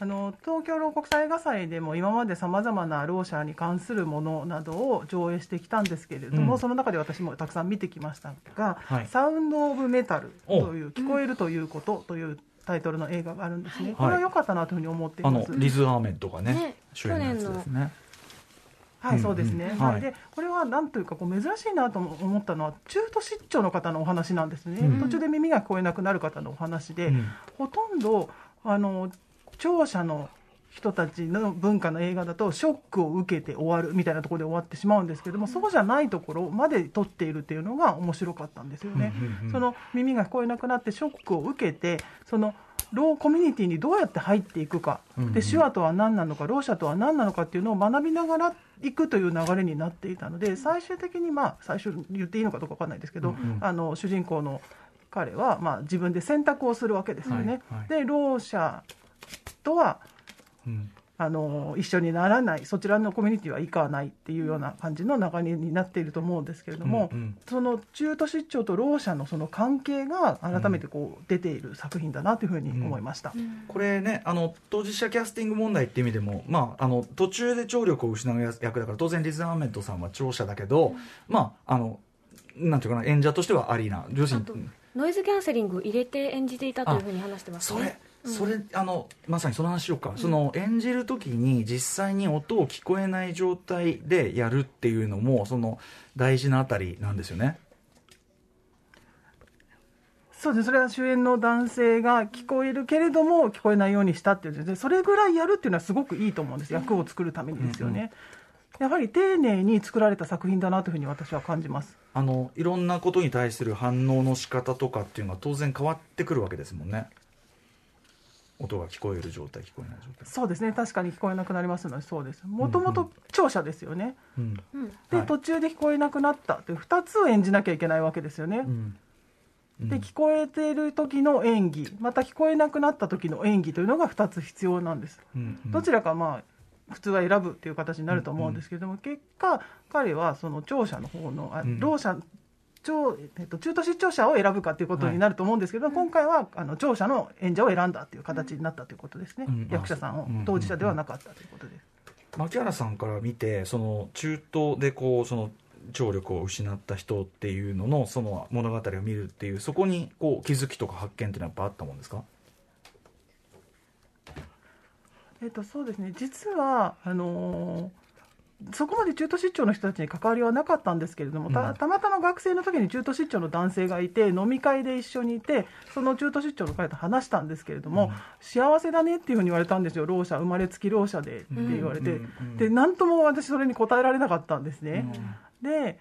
D: あの東京ろう国際映画祭でも今までさまざまなろう者に関するものなどを上映してきたんですけれども、
B: うん。
D: その中で私もたくさん見てきましたが「
B: はい。
D: サウンド・オブ・メタル」
B: お
D: という「聞こえるということ」というタイトルの映画があるんですね、
B: い。
D: これは良かったなというふうに思ってい
B: あの
D: ます。
B: リズ・アーメッドがね
C: ね
B: 主演のやつですね
D: はい、
B: うん
D: そうですね。
B: うんはい
D: はい、で、これはなんというか、こう珍しいなと思ったのは、中途失調の方のお話なんですね。
B: うん
D: 途中で耳が聞こえなくなる方のお話で、
B: うん
D: ほとんど、あの、聴者の人たちの文化の映画だと、ショックを受けて終わるみたいなところで終わってしまうんですけども、そうじゃないところまで撮っているっていうのが面白かったんですよね。その耳が聞こえなくなってショックを受けて、その、ローコミュニティにどうやって入っていくか、
B: うんうん。
D: で手話とは何なのか、ろう者とは何なのかっていうのを学びながら行くという流れになっていたので、最終的に、まあ、最初言っていいのかどうか分かんないですけど、
B: うんうん。
D: あの主人公の彼はまあ自分で選択をするわけですよね。
B: はいはい。
D: でろう者とは
B: うん
D: あの一緒にならないそちらのコミュニティは行かないっていうような感じの流れになっていると思うんですけれども、
B: うんうん。
D: その中途出張とろう者のその関係が改めてこう出ている作品だなというふうに思いました。
B: これねあの当事者キャスティング問題っていう意味でも、まあ、あの途中で聴力を失う役だから当然リズ・アーメントさんは聴者だけど、まああのなんていうかな演者としてはありな。要す
C: ノイズキャンセリング入れて演じていたというふうに話してます
B: それ
C: ね。
B: それあのまさにその話しようか、その演じる時に実際に音を聞こえない状態でやるっていうのもその大事なあたりなんですよね。
D: そうですそれは主演の男性が聞こえるけれども聞こえないようにしたっていうでそれぐらいやるっていうのはすごくいいと思うんです。役を作るためにですよね、やはり丁寧に作られた作品だなというふうに私は感じます。
B: あのいろんなことに対する反応の仕方とかっていうのは当然変わってくるわけですもんね。音が聞こえる状態聞こえない状態。
D: そうですね確かに聞こえなくなりますのでそうです。もともと聴者ですよね、
B: うん。
C: うん。
D: で、
B: はい。
D: 途中で聞こえなくなったという2つを演じなきゃいけないわけですよね、
B: うん。
D: で聞こえている時の演技また聞こえなくなった時の演技というのが2つ必要なんです。
B: うんうん。
D: どちらかまあ普通は選ぶっていう形になると思うんですけれども、結果彼はその聴者の方のあ
B: うん。
D: ろう者聴えっと、中途失聴者を選ぶかということになると思うんですけど、今回はあの聴者の演者を選んだという形になったということですね、
B: うん。
D: 役者さんを
B: うん。
D: 当事者ではなかったということです。
B: 牧原さんから見てその中東でこうその聴力を失った人っていうののその物語を見るっていうそこにこう気づきとか発見っていうのはやっぱあったもんですか？
D: えっと、そうですね。実はあのーそこまで中途出張の人たちに関わりはなかったんですけれども、
B: うん。
D: たたまたま学生の時に中途出張の男性がいて飲み会で一緒にいてその中途出張の彼と話したんですけれども、幸せだねっていうふうに言われたんですよろう者生まれつきろう者でって言われて、
B: うん。うん。
D: で何とも私それに答えられなかったんですね。で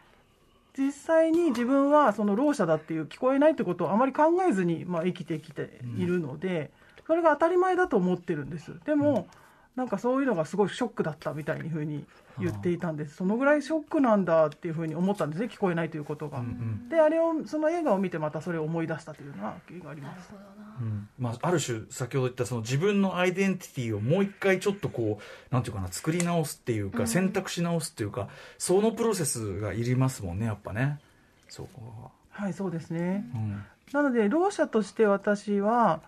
D: 実際に自分はそのろう者だっていう聞こえないってことをあまり考えずにまあ生きてきているので、それが当たり前だと思ってるんです。でも、なんかそういうのがすごいショックだったみたいにふうに言っていたんです。そのぐらいショックなんだっていうふうに思ったんですね。聞こえないということが、
B: うんうん。
D: であれをその映画を見てまたそれを思い出したというのは経緯があります。
B: うん。まあ、ある種先ほど言ったその自分のアイデンティティをもう一回ちょっとこうなんていうかな作り直すっていうか、選択し直すっていうかそのプロセスがいりますもんねやっぱね。そうか
D: はいそうですね、
B: うん。
D: なのでろう者として私は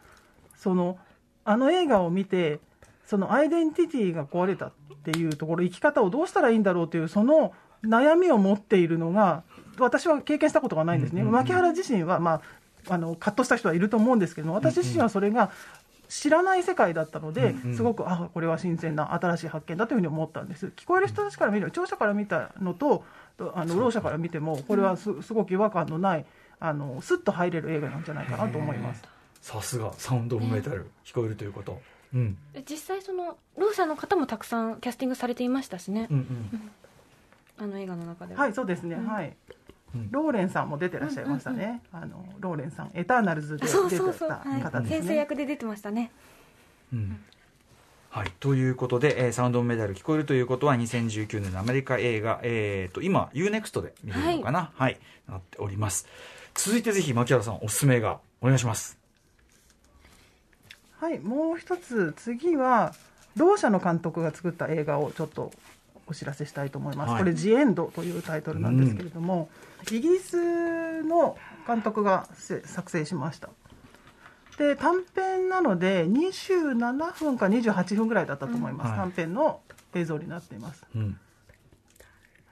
D: そのあの映画を見てそのアイデンティティが壊れたっていうところ生き方をどうしたらいいんだろうというその悩みを持っているのが私は経験したことがないんですね、
B: うんうんうん。
D: 牧原自身は、まあ、あの葛藤した人はいると思うんですけども私自身はそれが知らない世界だったので、
B: うんうん。
D: すごくあこれは新鮮な新しい発見だというふうに思ったんです。聞こえる人たちから見る聴者から見たのとあのろう者から見てもこれはすすごく違和感のないあのスッと入れる映画なんじゃないかなと思います。
B: さすが。サウンド・オブ・メタル聞こえるということ、うん、
C: え実際そのろう者の方もたくさんキャスティングされていましたしね、
B: うんうん。
C: あの映画の中では。
D: はい、そうですね、はい。
B: うん。
D: ローレンさんも出てらっしゃいましたね。あのローレンさん、エターナルズで
C: あそう
D: 出て
C: そう。そう、
D: た
C: はい。
D: 方ですね。
C: 先生役で出てましたね。
B: うん。はい、ということで、えーサウンドメダル聞こえるということは2019年のアメリカ映画、えー、と今 UNEXT で見れるのかな？はい、なっております。続いてぜひ牧原さんおすすめ映画お願いします
D: はい、もう一つ次は同社の監督が作った映画をちょっとお知らせしたいと思います。
B: はい。
D: これジエンドというタイトルなんですけれども、イギリスの監督がせ作成しました。で短編なので27分か28分ぐらいだったと思います、
B: うんはい。
D: 短編の映像になっています。
B: うん。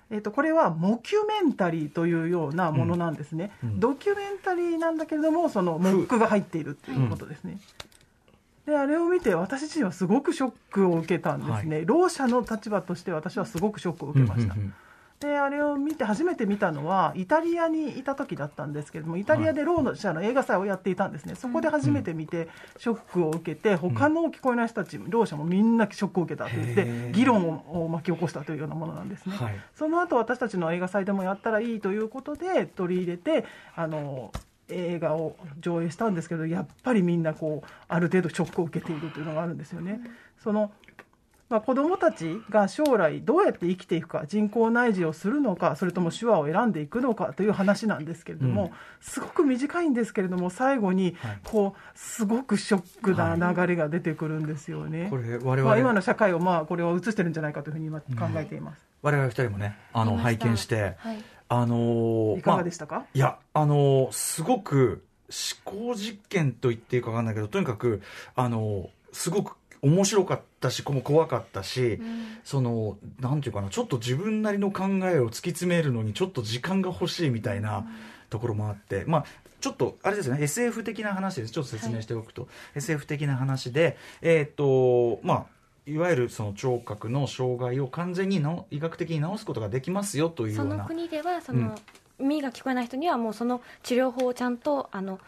D: えー、とこれはモキュメンタリーというようなものなんですね、
B: うん。うん。
D: ドキュメンタリーなんだけれどもそのモックが入っているっていうことですね、であれを見て私自身はすごくショックを受けたんですね、ろう者の立場として私はすごくショックを受けました、
B: うんうんうん。
D: であれを見て初めて見たのはイタリアにいた時だったんですけれどもイタリアでろう者の映画祭をやっていたんですね。そこで初めて見てショックを受けて他の聞こえない人たちろう者もみんなショックを受けたと言って議論を巻き起こしたというようなものなんですね、
B: はい。
D: その後私たちの映画祭でもやったらいいということで取り入れてあの映画を上映したんですけどやっぱりみんなこうある程度ショックを受けているというのがあるんですよね。そのまあ、子どもたちが将来どうやって生きていくか人工内耳をするのかそれとも手話を選んでいくのかという話なんですけれども、
B: うん
D: すごく短いんですけれども最後に
B: はい
D: こうすごくショックな流れが出てくるんですよね。
B: これ我々、
D: まあ、今の社会をまあこれを映してるんじゃないかというふうに今考えています。
B: 我々二人もねあの拝見して、
C: はい
B: あのー
D: いか
B: まあ
D: がでしたか、
B: いや、あのーすごく思考実験と言っていいか分かんないけど、とにかく、あのーすごく面白かったし、こも怖かったし、その、なんていうかな、ちょっと自分なりの考えを突き詰めるのに、ちょっと時間が欲しいみたいなところもあって、まあ、ちょっと、あれですよね、SF 的な話です。ちょっと説明しておくと、SF 的な話で、えっ、と、まあ、いわゆるその聴覚の障害を完全に治医学的に治すことができますよというよ
C: そうの
B: な
C: 国ではその、耳が聞こえない人にはもうその治療法をちゃんとあの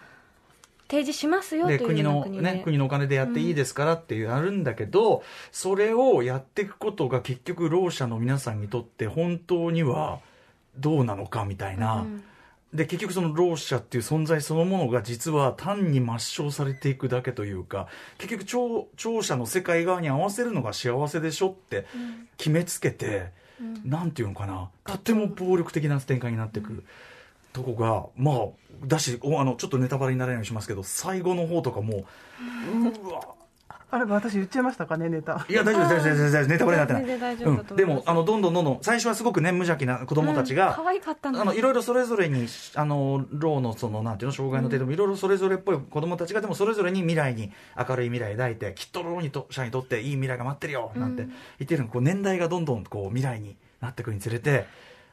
C: 提示しますよという
B: で国の
C: ような国で。
B: ね、国のお金でやっていいですからっていうあるんだけど、それをやっていくことが結局ろう者の皆さんにとって本当にはどうなのかみたいな、
C: うん
B: で結局そのろう者っていう存在そのものが実は単に抹消されていくだけというか結局聴聴者の世界側に合わせるのが幸せでしょって決めつけて、なんていうのかなとっても暴力的な展開になっていく。とこがまあだしおあのちょっとネタバレにならないようにしますけど最後の方とかもうわ
D: あれ私言っちゃいましたかねネタ。
B: いや大丈夫です大丈夫です大丈夫ですネタバレになってない
C: 全然大丈夫だと
B: うん、でもあのどんどんどんどん最初はすごくね無邪気な子供たちが、
C: うん可愛かったの
B: あのいろいろそれぞれにあのろうのそのなんていうの障害の程度もいろいろそれぞれっぽい子供たちがでもそれぞれに未来に明るい未来抱いてきっとろうにと者にとっていい未来が待ってるよなんて言ってるの。こう年代がどんどんこう未来になっていくにつれて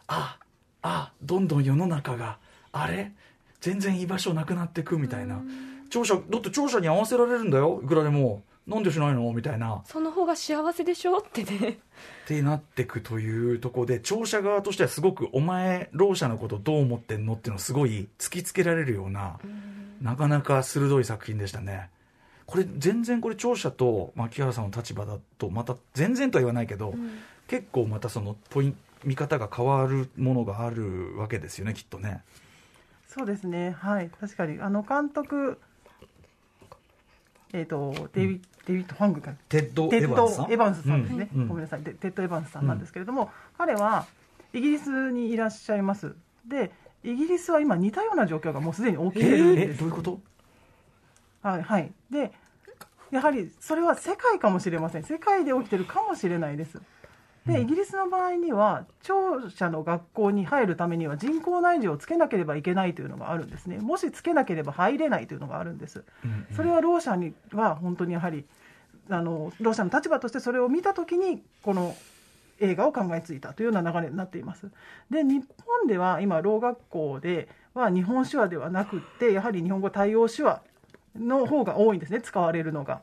B: ああどんどん世の中があれ？全然居場所なくなっていくみたいな。聴者だって聴者に合わせられるんだよいくらでもなんでしないの？みたいな。
C: その方が幸せでしょ？ってね。
B: ってなってくというところで聴者側としてはすごくお前ろう者のことどう思ってんのっていうのをすごい突きつけられるような、なかなか鋭い作品でしたね。これ全然これ聴者と牧原さんの立場だとまた全然とは言わないけど、結構またそのポイン見方が変わるものがあるわけですよねきっとね。
D: そうですね。はい。確かに。あの監督えっ、とデイビ,、デイビッド・ファングか
B: テッド・エヴァンスさん？
D: ですね、
B: うん。うん。
D: ごめんなさい。でテッド・エヴァンスさんなんですけれども、彼はイギリスにいらっしゃいます。でイギリスは今似たような状況がもうすでに起きてるん
B: え
D: です、
B: どういうこと？
D: はいはい。でやはりそれは世界かもしれません。世界で起きてるかもしれないですでイギリスの場合には聴者の学校に入るためには人工内耳をつけなければいけないというのがあるんですね。もしつけなければ入れないというのがあるんです。
B: うん
D: それはろう者には本当にやはりあのろう者の立場としてそれを見た時にこの映画を考えついたというような流れになっています。で日本では今ろう学校では日本手話ではなくってやはり日本語対応手話の方が多いんですね使われるのが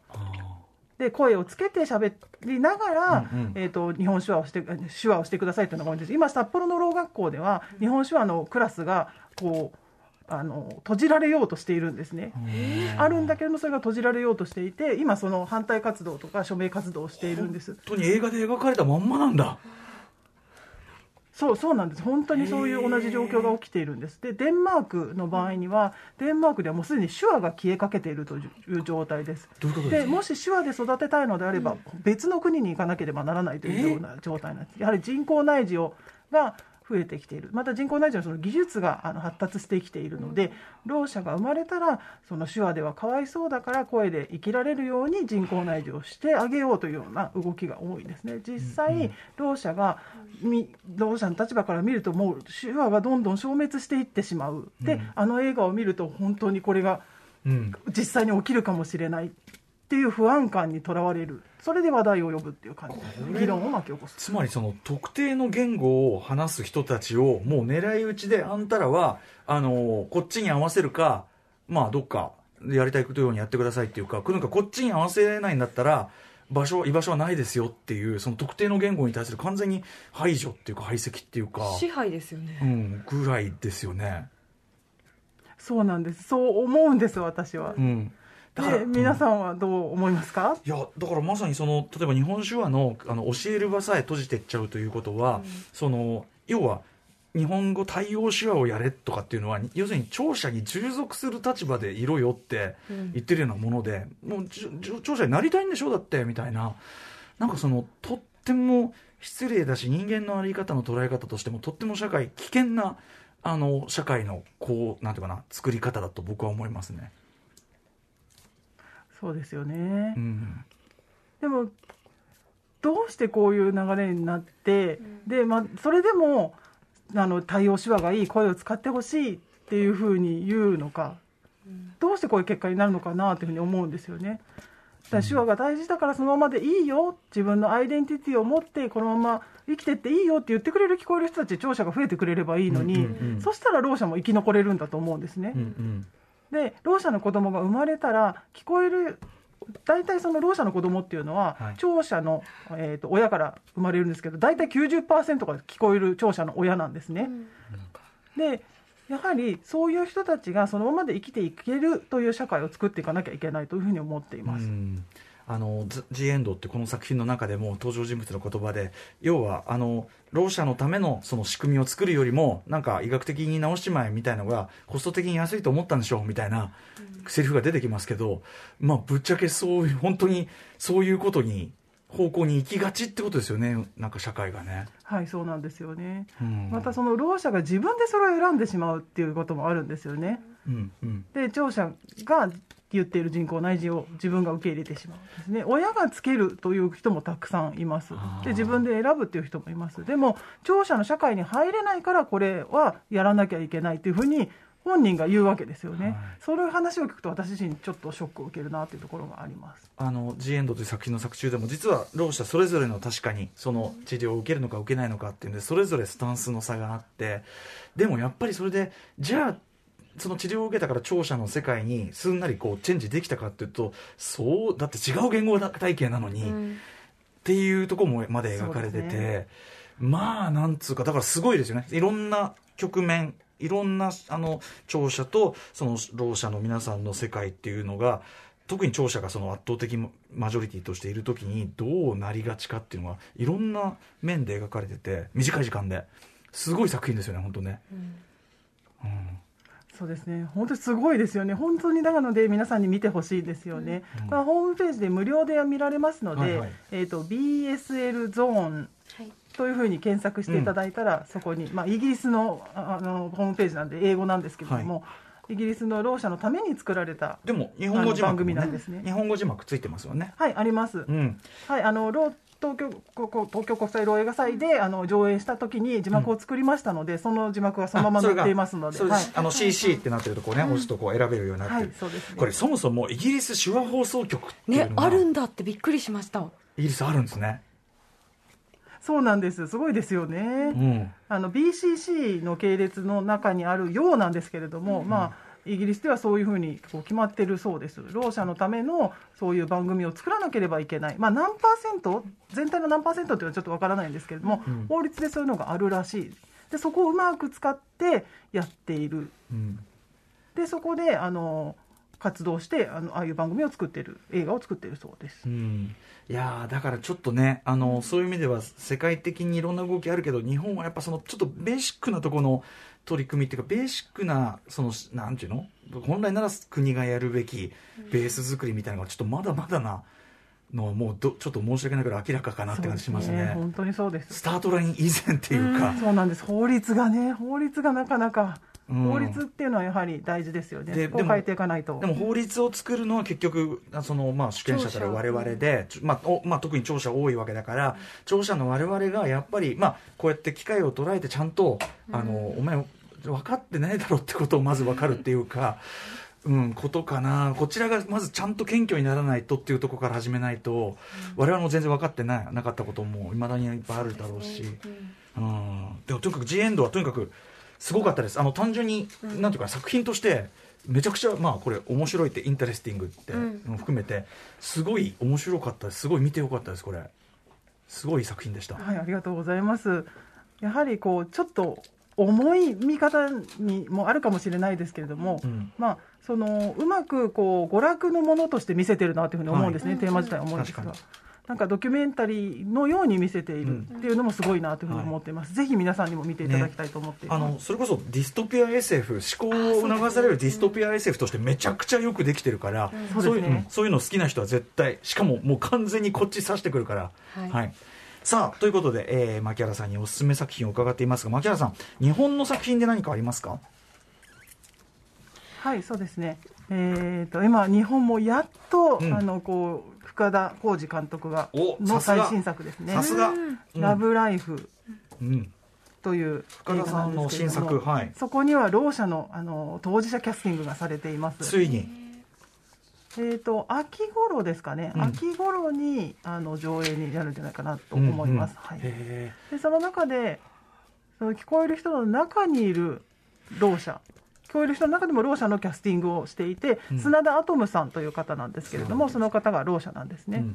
D: で声をつけて喋りながら、
B: うんうん。
D: えー、と日本手話をして手話をしてくださいというのが多いんです。今札幌のろう学校では日本手話のクラスがこうあの閉じられようとしているんですね。あるんだけれどもそれが閉じられようとしていて今その反対活動とか署名活動をしているんです。
B: 本当に映画で描かれたまんまなんだ
D: そうそうなんです。本当にそういう同じ状況が起きているんです。でデンマークの場合にはデンマークではもうすでに手話が消えかけているという状態です。
B: で
D: もし手話で育てたいのであれば、別の国に行かなければならないというような状態なんです。やはり人工内耳をが増えてきている。また人工内耳のその技術があの発達してきているのでろう者が生まれたらその手話ではかわいそうだから声で生きられるように人工内耳をしてあげようというような動きが多いですね。実際ろう者がみろう者の立場から見るともう手話がどんどん消滅していってしまう。で、あの映画を見ると本当にこれが
B: うん。
D: 実際に起きるかもしれないっていう不安感にとらわれる。それで話題を呼ぶっていう感じ。議論を巻き起こす。
B: つまりその特定の言語を話す人たちをもう狙い撃ちであんたらはあのこっちに合わせるかまあどっかやりたいことようにやってくださいっていうかなんかこっちに合わせないんだったら場所居場所はないですよっていうその特定の言語に対する完全に排除っていうか排斥っていうか、
C: 支配ですよね。
B: うん、ぐらいですよね。
D: そうなんです。そう思うんです私は。
B: う、ん、
D: で皆さんはどう思いますか、
B: いやだからまさにその例えば日本手話のあの教える場さえ閉じてっちゃうということは、その要は日本語対応手話をやれとかっていうのは要するに聴者に従属する立場でいろよって言ってるようなもので、もうじゅじゅ聴者になりたいんでしょ？だってみたいな。なんかそのとっても失礼だし人間のあり方の捉え方としてもとっても社会危険なあの社会のこうなんていうかな作り方だと僕は思いますね。
D: そうですよね、
B: うん。
D: でもどうしてこういう流れになって、でまあ、それでもあの対応手話がいい声を使ってほしいっていうふうに言うのか、どうしてこういう結果になるのかなというふうに思うんですよね。だ手話が大事だからそのままでいいよ自分のアイデンティティを持ってこのまま生きてっていいよって言ってくれる聞こえる人たち聴者が増えてくれればいいのに、
B: うんうんうん。
D: そしたらろう者も生き残れるんだと思うんですね。
B: うんうん
D: でろう者の子供が生まれたら聞こえる大体そのろう者の子供っていうのは、
B: はい
D: 聴者の、えー、と親から生まれるんですけど大体90%が聞こえる聴者の親なんですね。でやはりそういう人たちがそのままで生きていけるという社会を作っていかなきゃいけないというふうに思っています。
B: うんあの「ジ・エンド」ってこの作品の中でも登場人物の言葉で要はあのろう者のためのその仕組みを作るよりもなんか医学的に直しちまえみたいのがコスト的に安いと思ったんでしょうみたいなセリフが出てきますけど、まあぶっちゃけそういう本当にそういうことに方向に行きがちってことですよねなんか社会がね。
D: はいそうなんですよね。
B: うん
D: またそのろう者が自分でそれを選んでしまうっていうこともあるんですよね。
B: うんうん。
D: で聴者が言っている人工内耳を自分が受け入れてしまうんですね。親がつけるという人もたくさんいます。で自分で選ぶっていう人もいます。でも聴者の社会に入れないからこれはやらなきゃいけないというふうに本人が言うわけですよね、
B: はい。
D: そういう話を聞くと私自身ちょっとショックを受けるなというところがあります。
B: あの「ジ・エンド」という作品の作中でも実はろう者それぞれの確かにその治療を受けるのか受けないのかっていうんでそれぞれスタンスの差があってでもやっぱりそれでじゃあその治療を受けたから聴者の世界にすんなりこうチェンジできたかっていうとそうだって違う言語体系なのに、っ
C: うん。
B: ていうところもまで描かれてて、
D: そうです
B: まあなんつうかだからすごいですよね。いろんな局面いろんなあの聴者とそのろう者の皆さんの世界っていうのが特に聴者がその圧倒的マジョリティとしている時にどうなりがちかっていうのがいろんな面で描かれてて短い時間で。すごい作品ですよね本当ね。うん
D: そうですね。本当にすごいですよね。本当になので皆さんに見てほしいですよね、まあ、ホームページで無料で見られますので、
B: はいはい。
D: えー、と BSL ゾーン
C: はい。
D: というふうに検索していただいたら、そこに、まあ、イギリスのああのホームページなんで英語なんですけれども、イギリスのろう者のために作られた
B: でも日本語字幕も、
D: あの番組なん
B: ね
D: ですね。
B: 日本語字幕ついてますよね。
D: はいあります、
B: うん、
D: はいあのろう東京ここ東京国際ろう映画祭であの上映した時に字幕を作りましたので、その字幕がそのまま載っていますので、はい。
B: あの CC ってなってるとこね、押すとこう選べるようになって。る、
D: はいそうですね。
B: これそもそもイギリス手話放送局っていう
C: ね
B: のが、
C: あるんだってびっくりしました。
B: イギリスあるんですね。
D: そうなんです。すごいですよね。
B: うん。
D: あの BCC の系列の中にあるようなんですけれども、まあイギリスではそういうふうにこう決まってるそうです。ろう者のためのそういう番組を作らなければいけない。まあ何パーセント？全体の何パーセントっていうのはちょっとわからないんですけれども、
B: うん
D: 法律でそういうのがあるらしい。でそこをうまく使ってやっている。
B: うん
D: でそこであの活動してあのああいう番組を作ってる映画を作ってるそうです。
B: うんいやーだからちょっとねあの、そういう意味では世界的にいろんな動きあるけど日本はやっぱそのちょっとベーシックなところの取り組みっていうかベーシックなそのなんていうの？本来なら国がやるべきベース作りみたいなのがちょっとまだまだなのはもうどちょっと申し訳ないから明らかかなって感じしますね。
D: 本当にそうです。
B: スタートライン以前っていうか、
D: そうなんです。法律がね法律がなかなか、
B: うん。
D: 法律っていうのはやはり大事ですよね。
B: ででも
D: そこを変えていかないと。
B: でも法律を作るのは結局あその、まあ、主権者たる我々で、まあおまあ、特に聴者多いわけだから、聴者の我々がやっぱり、まあ、こうやって機会を捉えてちゃんと、あのお前分かってないだろうってことをまず分かるっていうか。うん、ことかな。こちらがまずちゃんと謙虚にならないとっていうところから始めないと、我々も全然分かってないなかったこともいまだにいっぱいあるだろうし、うん、でもとにかく G エンドはとにかくすごかったです。あの単純に、なんていうか作品としてめちゃくちゃまあこれ面白いってインタレスティングって含めてすごい面白かったです。すごい見てよかったですこれ。すごい作品でした、
D: はいありがとうございます。やはりこうちょっと重い見方にもあるかもしれないですけれども、
B: うん。
D: まあそのうまくこう娯楽のものとして見せてるなというふうに思うんですね、
B: はい
D: テーマ自体は思うんですがなんかドキュメンタリーのように見せているっていうのもすごいなというふうに思っています、ぜひ皆さんにも見ていただきたいと思っています、
B: あのそれこそディストピア SF 思考を促されるディストピア SF としてめちゃくちゃよくできてるから、
D: うん。
B: そういう
D: そう
B: いうの好きな人は絶対しかももう完全にこっち指してくるから。
C: はい
B: さあということで、えー、牧原さんにおすすめ作品を伺っていますが牧原さん日本の作品で何かありますか？
D: はいそうですね。えー、と今日本もやっと、
B: うん。
D: あのこう深田浩二監督が
B: お
D: の最新作ですね。
B: さすが、「
D: ラブライフ。
B: うん」
D: という
B: 深田さんの新作はい。
D: そこにはろう者のあの当事者キャスティングがされています。
B: ついに
D: えー、と秋頃ですかね、
B: うん。
D: 秋頃にあの上映になるんじゃないかなと思います、はい、
B: へ
D: でその中でその聞こえる人の中にいるろう者聞こえる人の中でもろう者のキャスティングをしていて、
B: うん。
D: 砂田アトムさんという方なんですけれどもその方がろう者なんですね、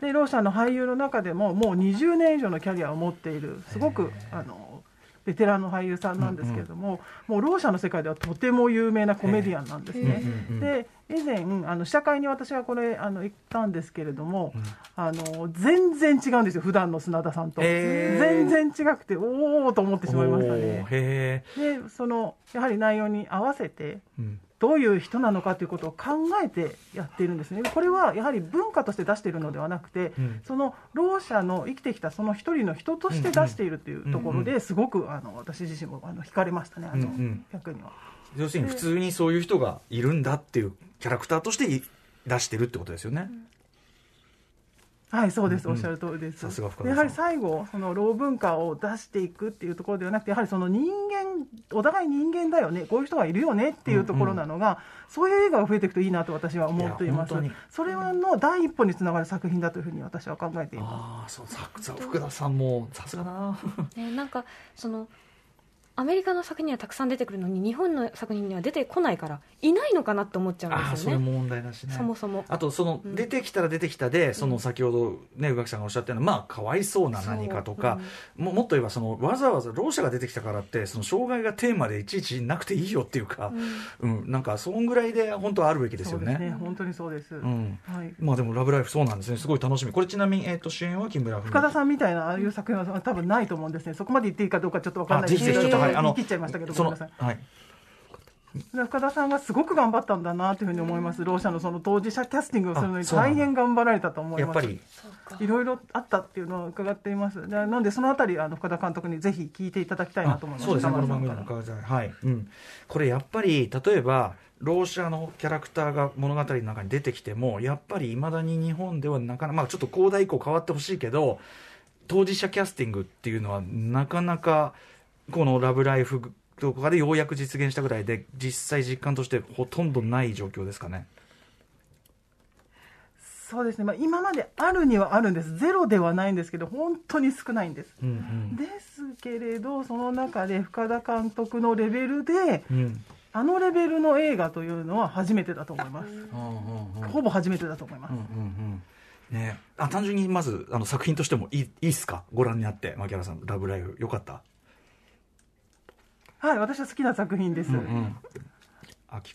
D: でろう者の俳優の中でももう20年以上のキャリアを持っているすごくあのベテランの俳優さんなんですけれども、もうろう者の世界ではとても有名なコメディアンなんですね。
B: うんうん。
D: で以前あの試写会に私はこれあの行ったんですけれども、
B: うん。
D: あの全然違うんですよ普段の砂田さんと、全然違くておおと思ってしまいましたね。
B: へ
D: でそのやはり内容に合わせて
B: ーうん。
D: どういう人なのかということを考えてやっているんですね。これはやはり文化として出しているのではなくて、
B: うん。
D: そのろう者の生きてきたその一人の人として出しているというところ
B: うんう
D: ですごくあの私自身もあの惹かれましたねあの
B: うんうん。
D: 役には。
B: 要するに普通にそういう人がいるんだっていうキャラクターとしてい出してるってことですよね、
D: はい、そうです、
B: うん
D: おっしゃる通りです。
B: さすが深田さん。
D: でやはり最後、その老文化を出していくっていうところではなくて、やはりその人間、お互い人間だよね、こういう人がいるよねっていうところなのが、そういう映画が増えていくといいなと私は思っています。それの第一歩につながる作品だというふうに私は考えていま
B: ああそうささ福田さんもさすがだな。
C: ね、なんかそのアメリカの作品にはたくさん出てくるのに日本の作品には出てこないからいないのかなって思っちゃうんですよね。
B: それも問題だしね。
C: そもそも。
B: あとその
C: うん。
B: 出てきたら出てきたで、その先ほどね宇垣さんがおっしゃったようなまあかわいそうな何かとか、ももっと言えばそのわざわざろう者が出てきたからってその障害がテーマでいちいちなくていいよっていうか、うん。なんかそんぐらいで本当はあるべきですよ
D: うですね。
B: ね。
D: 本当にそうです。
B: うん。
D: はい。
B: まあでも「ラブライフ!」そうなんですね。すごい楽しみ。これちなみに、えー、と主演は木村文
D: 深田さんみたいなああいう作品は多分ないと思うんですね。そこまで言っていいかどうかちょっとわかんないですけど、
B: はいあの
D: 切っちゃいましたけど、ごめんなさい。
B: はい。
D: 深田さんがすごく頑張ったんだなというふうに思います、ろう者のその当事者キャスティングをするのに大変頑張られたと思います。
B: やっぱり。
C: そうか。
D: いろいろあったっていうのを伺っています。でなのでそのあたりあの深田監督にぜひ聞いていただきたいなと思います。
B: そうですね、こ
D: 北
B: の番組のはい。うん、これやっぱり、例えば、ろう者のキャラクターが物語の中に出てきても、やっぱりいまだに日本ではなかなか、まあ、ちょっと広大以降変わってほしいけど、当事者キャスティングっていうのは、なかなか、このラブライフとかでようやく実現したぐらいで、実際実感としてほとんどない状況ですかね。
D: そうですね、まあ、今まであるにはあるんです、ゼロではないんですけど、本当に少ないんです。
B: うん
D: ですけれど、その中で深田監督のレベルで、
B: うんうん
D: あのレベルの映画というのは初めてだと思います。
B: うんうんうん
D: ほぼ初めてだと思います。
B: うんうんうんね、あ単純にまずあの作品としてもいいいいっすか？ご覧になって牧原さん「ラブライフ!」よかった？
D: はい、私は好きな作品です。
B: うんうん。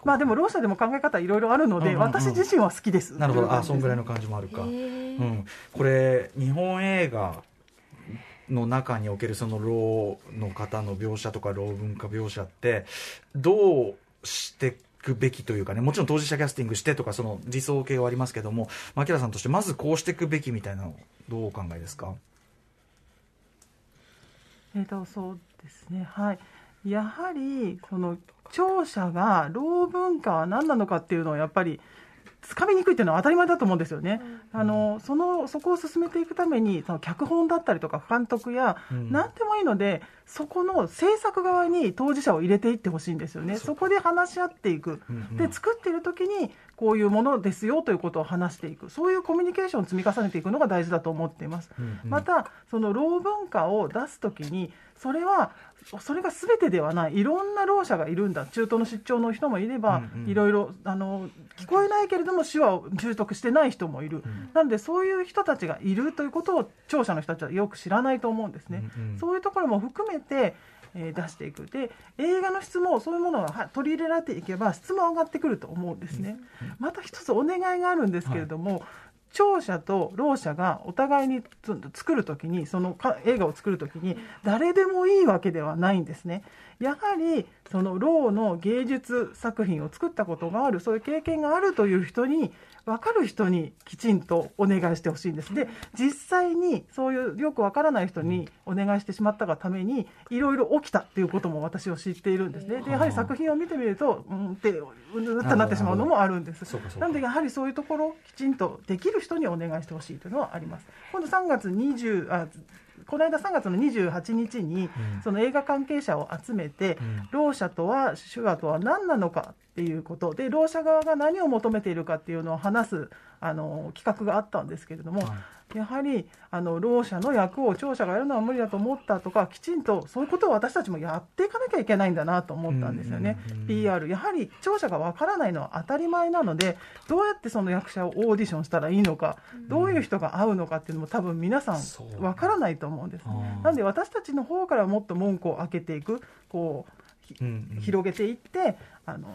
D: まあでも、ろう者でも考え方いろいろあるので、
B: うんうんうん。
D: 私自身は好きです。
B: なるほど。あそんぐらい
D: の。
B: の感じもあるか、
C: へ
B: う
C: ー。
B: ん、これ日本映画の中におけるその老の方の描写とか老文化描写ってどうしていくべきというかね。もちろん当事者キャスティングしてとかその理想形はありますけども牧原さんとしてまずこうしていくべきみたいなのどうお考えですか？
D: えー、とそうですね、はい、やはりその聴者が老文化は何なのかっていうのをやっぱりつかみにくいっていうのは当たり前だと思うんですよね。あのそのそこを進めていくためにその脚本だったりとか監督や、
B: うん
D: 何でもいいのでそこの制作側に当事者を入れていってほしいんですよね。
B: そ
D: そこで話し合っていく。
B: うんうん
D: で作っている時にこういうものですよということを話していくそういうコミュニケーションを積み重ねていくのが大事だと思っています。
B: うんうん
D: またその老文化を出すときにそれはそれが全てではないいろんなろう者がいるんだ。中東の出張の人もいれば、
B: うんうん。
D: いろいろあの聞こえないけれども手話を習得してない人もいる、
B: ん。
D: なのでそういう人たちがいるということを聴者の人たちはよく知らないと思うんですね、
B: うんうん。
D: そういうところも含めてえー出していく。で映画の質もそういうものがは取り入れられていけば質も上がってくると思うんですね、また一つお願いがあるんですけれども、聴者とろう者がお互いにつ作るときにそのか映画を作るときに誰でもいいわけではないんですね。やはりそのろうの芸術作品を作ったことがあるそういう経験があるという人に分かる人にきちんとお願いしてほしいんです。で実際にそういうよく分からない人にお願いしてしまったがためにいろいろ起きたっていうことも私は知っているんですね。でやはり作品を見てみるとうんってうぬってなってしまうのもあるんです。なのでやはりそういうところをきちんとできる人にお願いしてほしいというのはあります。今度3月20あこの間3月の28日に、その映画関係者を集めて、ろう者とは手話とは何なのかっていうこと。でろう者側が何を求めているかっていうのを話すあの企画があったんですけれども、やはりあのろう者の役を聴者がやるのは無理だと思ったとかきちんとそういうことを私たちもやっていかなきゃいけないんだなと思ったんですよね、PR やはり聴者がわからないのは当たり前なのでどうやってその役者をオーディションしたらいいのか、どういう人が合うのかっていうのも多分皆さんわからないと思うんです、なんで私たちの方からもっと門戸を開けていくこうひ
B: うんうん。
D: 広げていってあの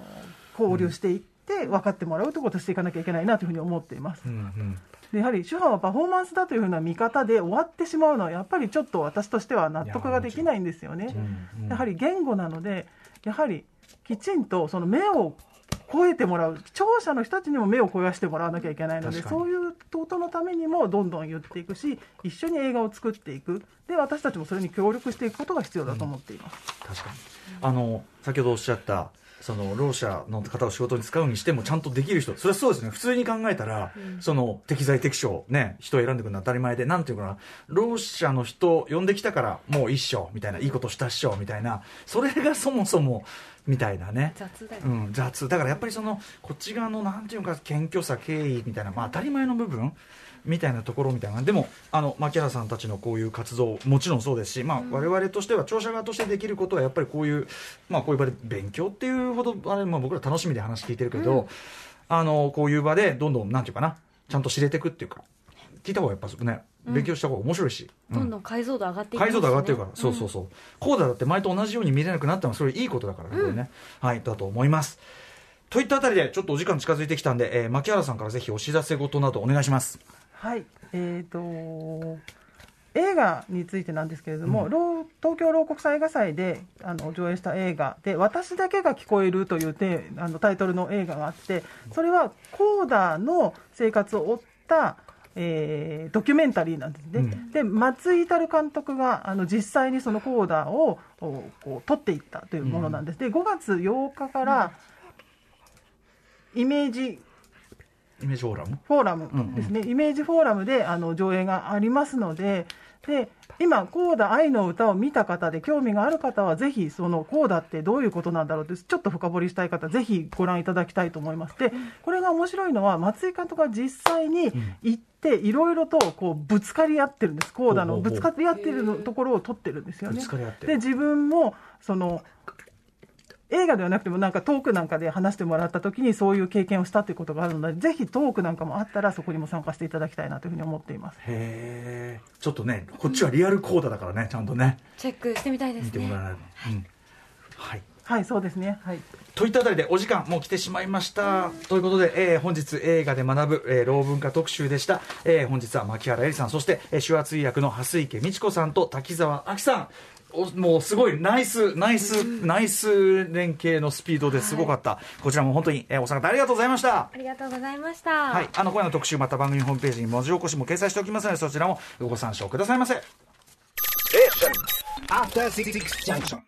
D: 交流していって分かってもらうということをしていかなきゃいけないなというふうに思っています。
B: うんうん
D: でやはり手話はパフォーマンスだというふうな見方で終わってしまうのはやっぱりちょっと私としては納得ができないんですよね。
B: うん
D: やはり言語なのでやはりきちんとその目を超えてもらう聴者の人たちにも目を肥やしてもらわなきゃいけないのでそういうことのためにもどんどん言っていくし一緒に映画を作っていく。で私たちもそれに協力していくことが必要だと思っています。
B: 確かに。あの先ほどおっしゃったそのろう者の方を仕事に使うにしてもちゃんとできる人それはそうですね。普通に考えたら、その適材適所ね人を選んでくるのは当たり前でなんていうかなろう者の人を呼んできたからもう一緒みたいないいことしたっしょみたいなそれがそもそもみたいなね。
C: 雑だよ。
B: うん、雑。だからやっぱりそのこっち側のなんていうか謙虚さ敬意みたいな、まあ、当たり前の部分みたいなところみたいな。でもあの牧原さんたちのこういう活動もちろんそうですし、まあ、我々としては聴者側としてできることはやっぱりこういう、まあ、こういう場で勉強っていうほどあれ、まあ、僕ら楽しみで話聞いてるけど、あのこういう場でどんどんなんていうかなちゃんと知れていくっていうか聞いた方がやっぱね勉強した方が面白いし、うん。
C: どんどん解像度上がっていきます
B: 解像度上がってるから、
C: ね
B: そうそうそう、コーダだって前と同じように見れなくなったのはそれいいことだからね、これね。はいだと思います。といったあたりでちょっとお時間近づいてきたんで、えー、牧原さんからぜひお知らせ事などお願いします
D: はい、えー、と映画についてなんですけれども、ロー東京ロー国際映画祭であの上映した映画で「私だけが聞こえる」というてあのタイトルの映画があってそれはコーダーの生活を追った、えードキュメンタリーなんですね、
B: うん。
D: で松井至監督があの実際にそのコーダーをおこう撮っていったというものなんです、で5月8日からイメージ
B: イメージフォーラム？
D: フォーラム。ですね、イメージフォーラムであの上映がありますので、で今、コーダ愛の歌を見た方で興味がある方は、ぜひ、そのコーダってどういうことなんだろうって、ちょっと深掘りしたい方、ぜひご覧いただきたいと思います。で、これが面白いのは、松井監督が実際に行って、いろいろとこうぶつかり合ってるんです、コーダのぶつかり合ってるのところを撮ってるんですよね。で、自分もその映画ではなくてもなんかトークなんかで話してもらった時にそういう経験をしたということがあるのでぜひトークなんかもあったらそこにも参加していただきたいなというふうに思っています。
B: へえちょっとねこっちはリアルコーダだからねちゃんとね。
C: チェックしてみたいですね。
B: 見てもらわないと、うん。はい。
D: はいそうですね。はい。
B: といったあたりでお時間もう来てしまいました。ということで、えー本日映画で学ぶ、えー、老文化特集でした。えー本日は牧原絵里さん、そして、えー手話通訳の蓮池美智子さんと滝沢亜紀さん。おもうすごいナイス、ナイス、ナイス連携のスピードですごかった。こちらも本当に、えーお三方ありがとうございました。
C: ありがとうございました
B: はい、あの今夜の特集また番組ホームページに文字起こしも掲載しておきますのでそちらもご参照くださいませ。
E: Junction.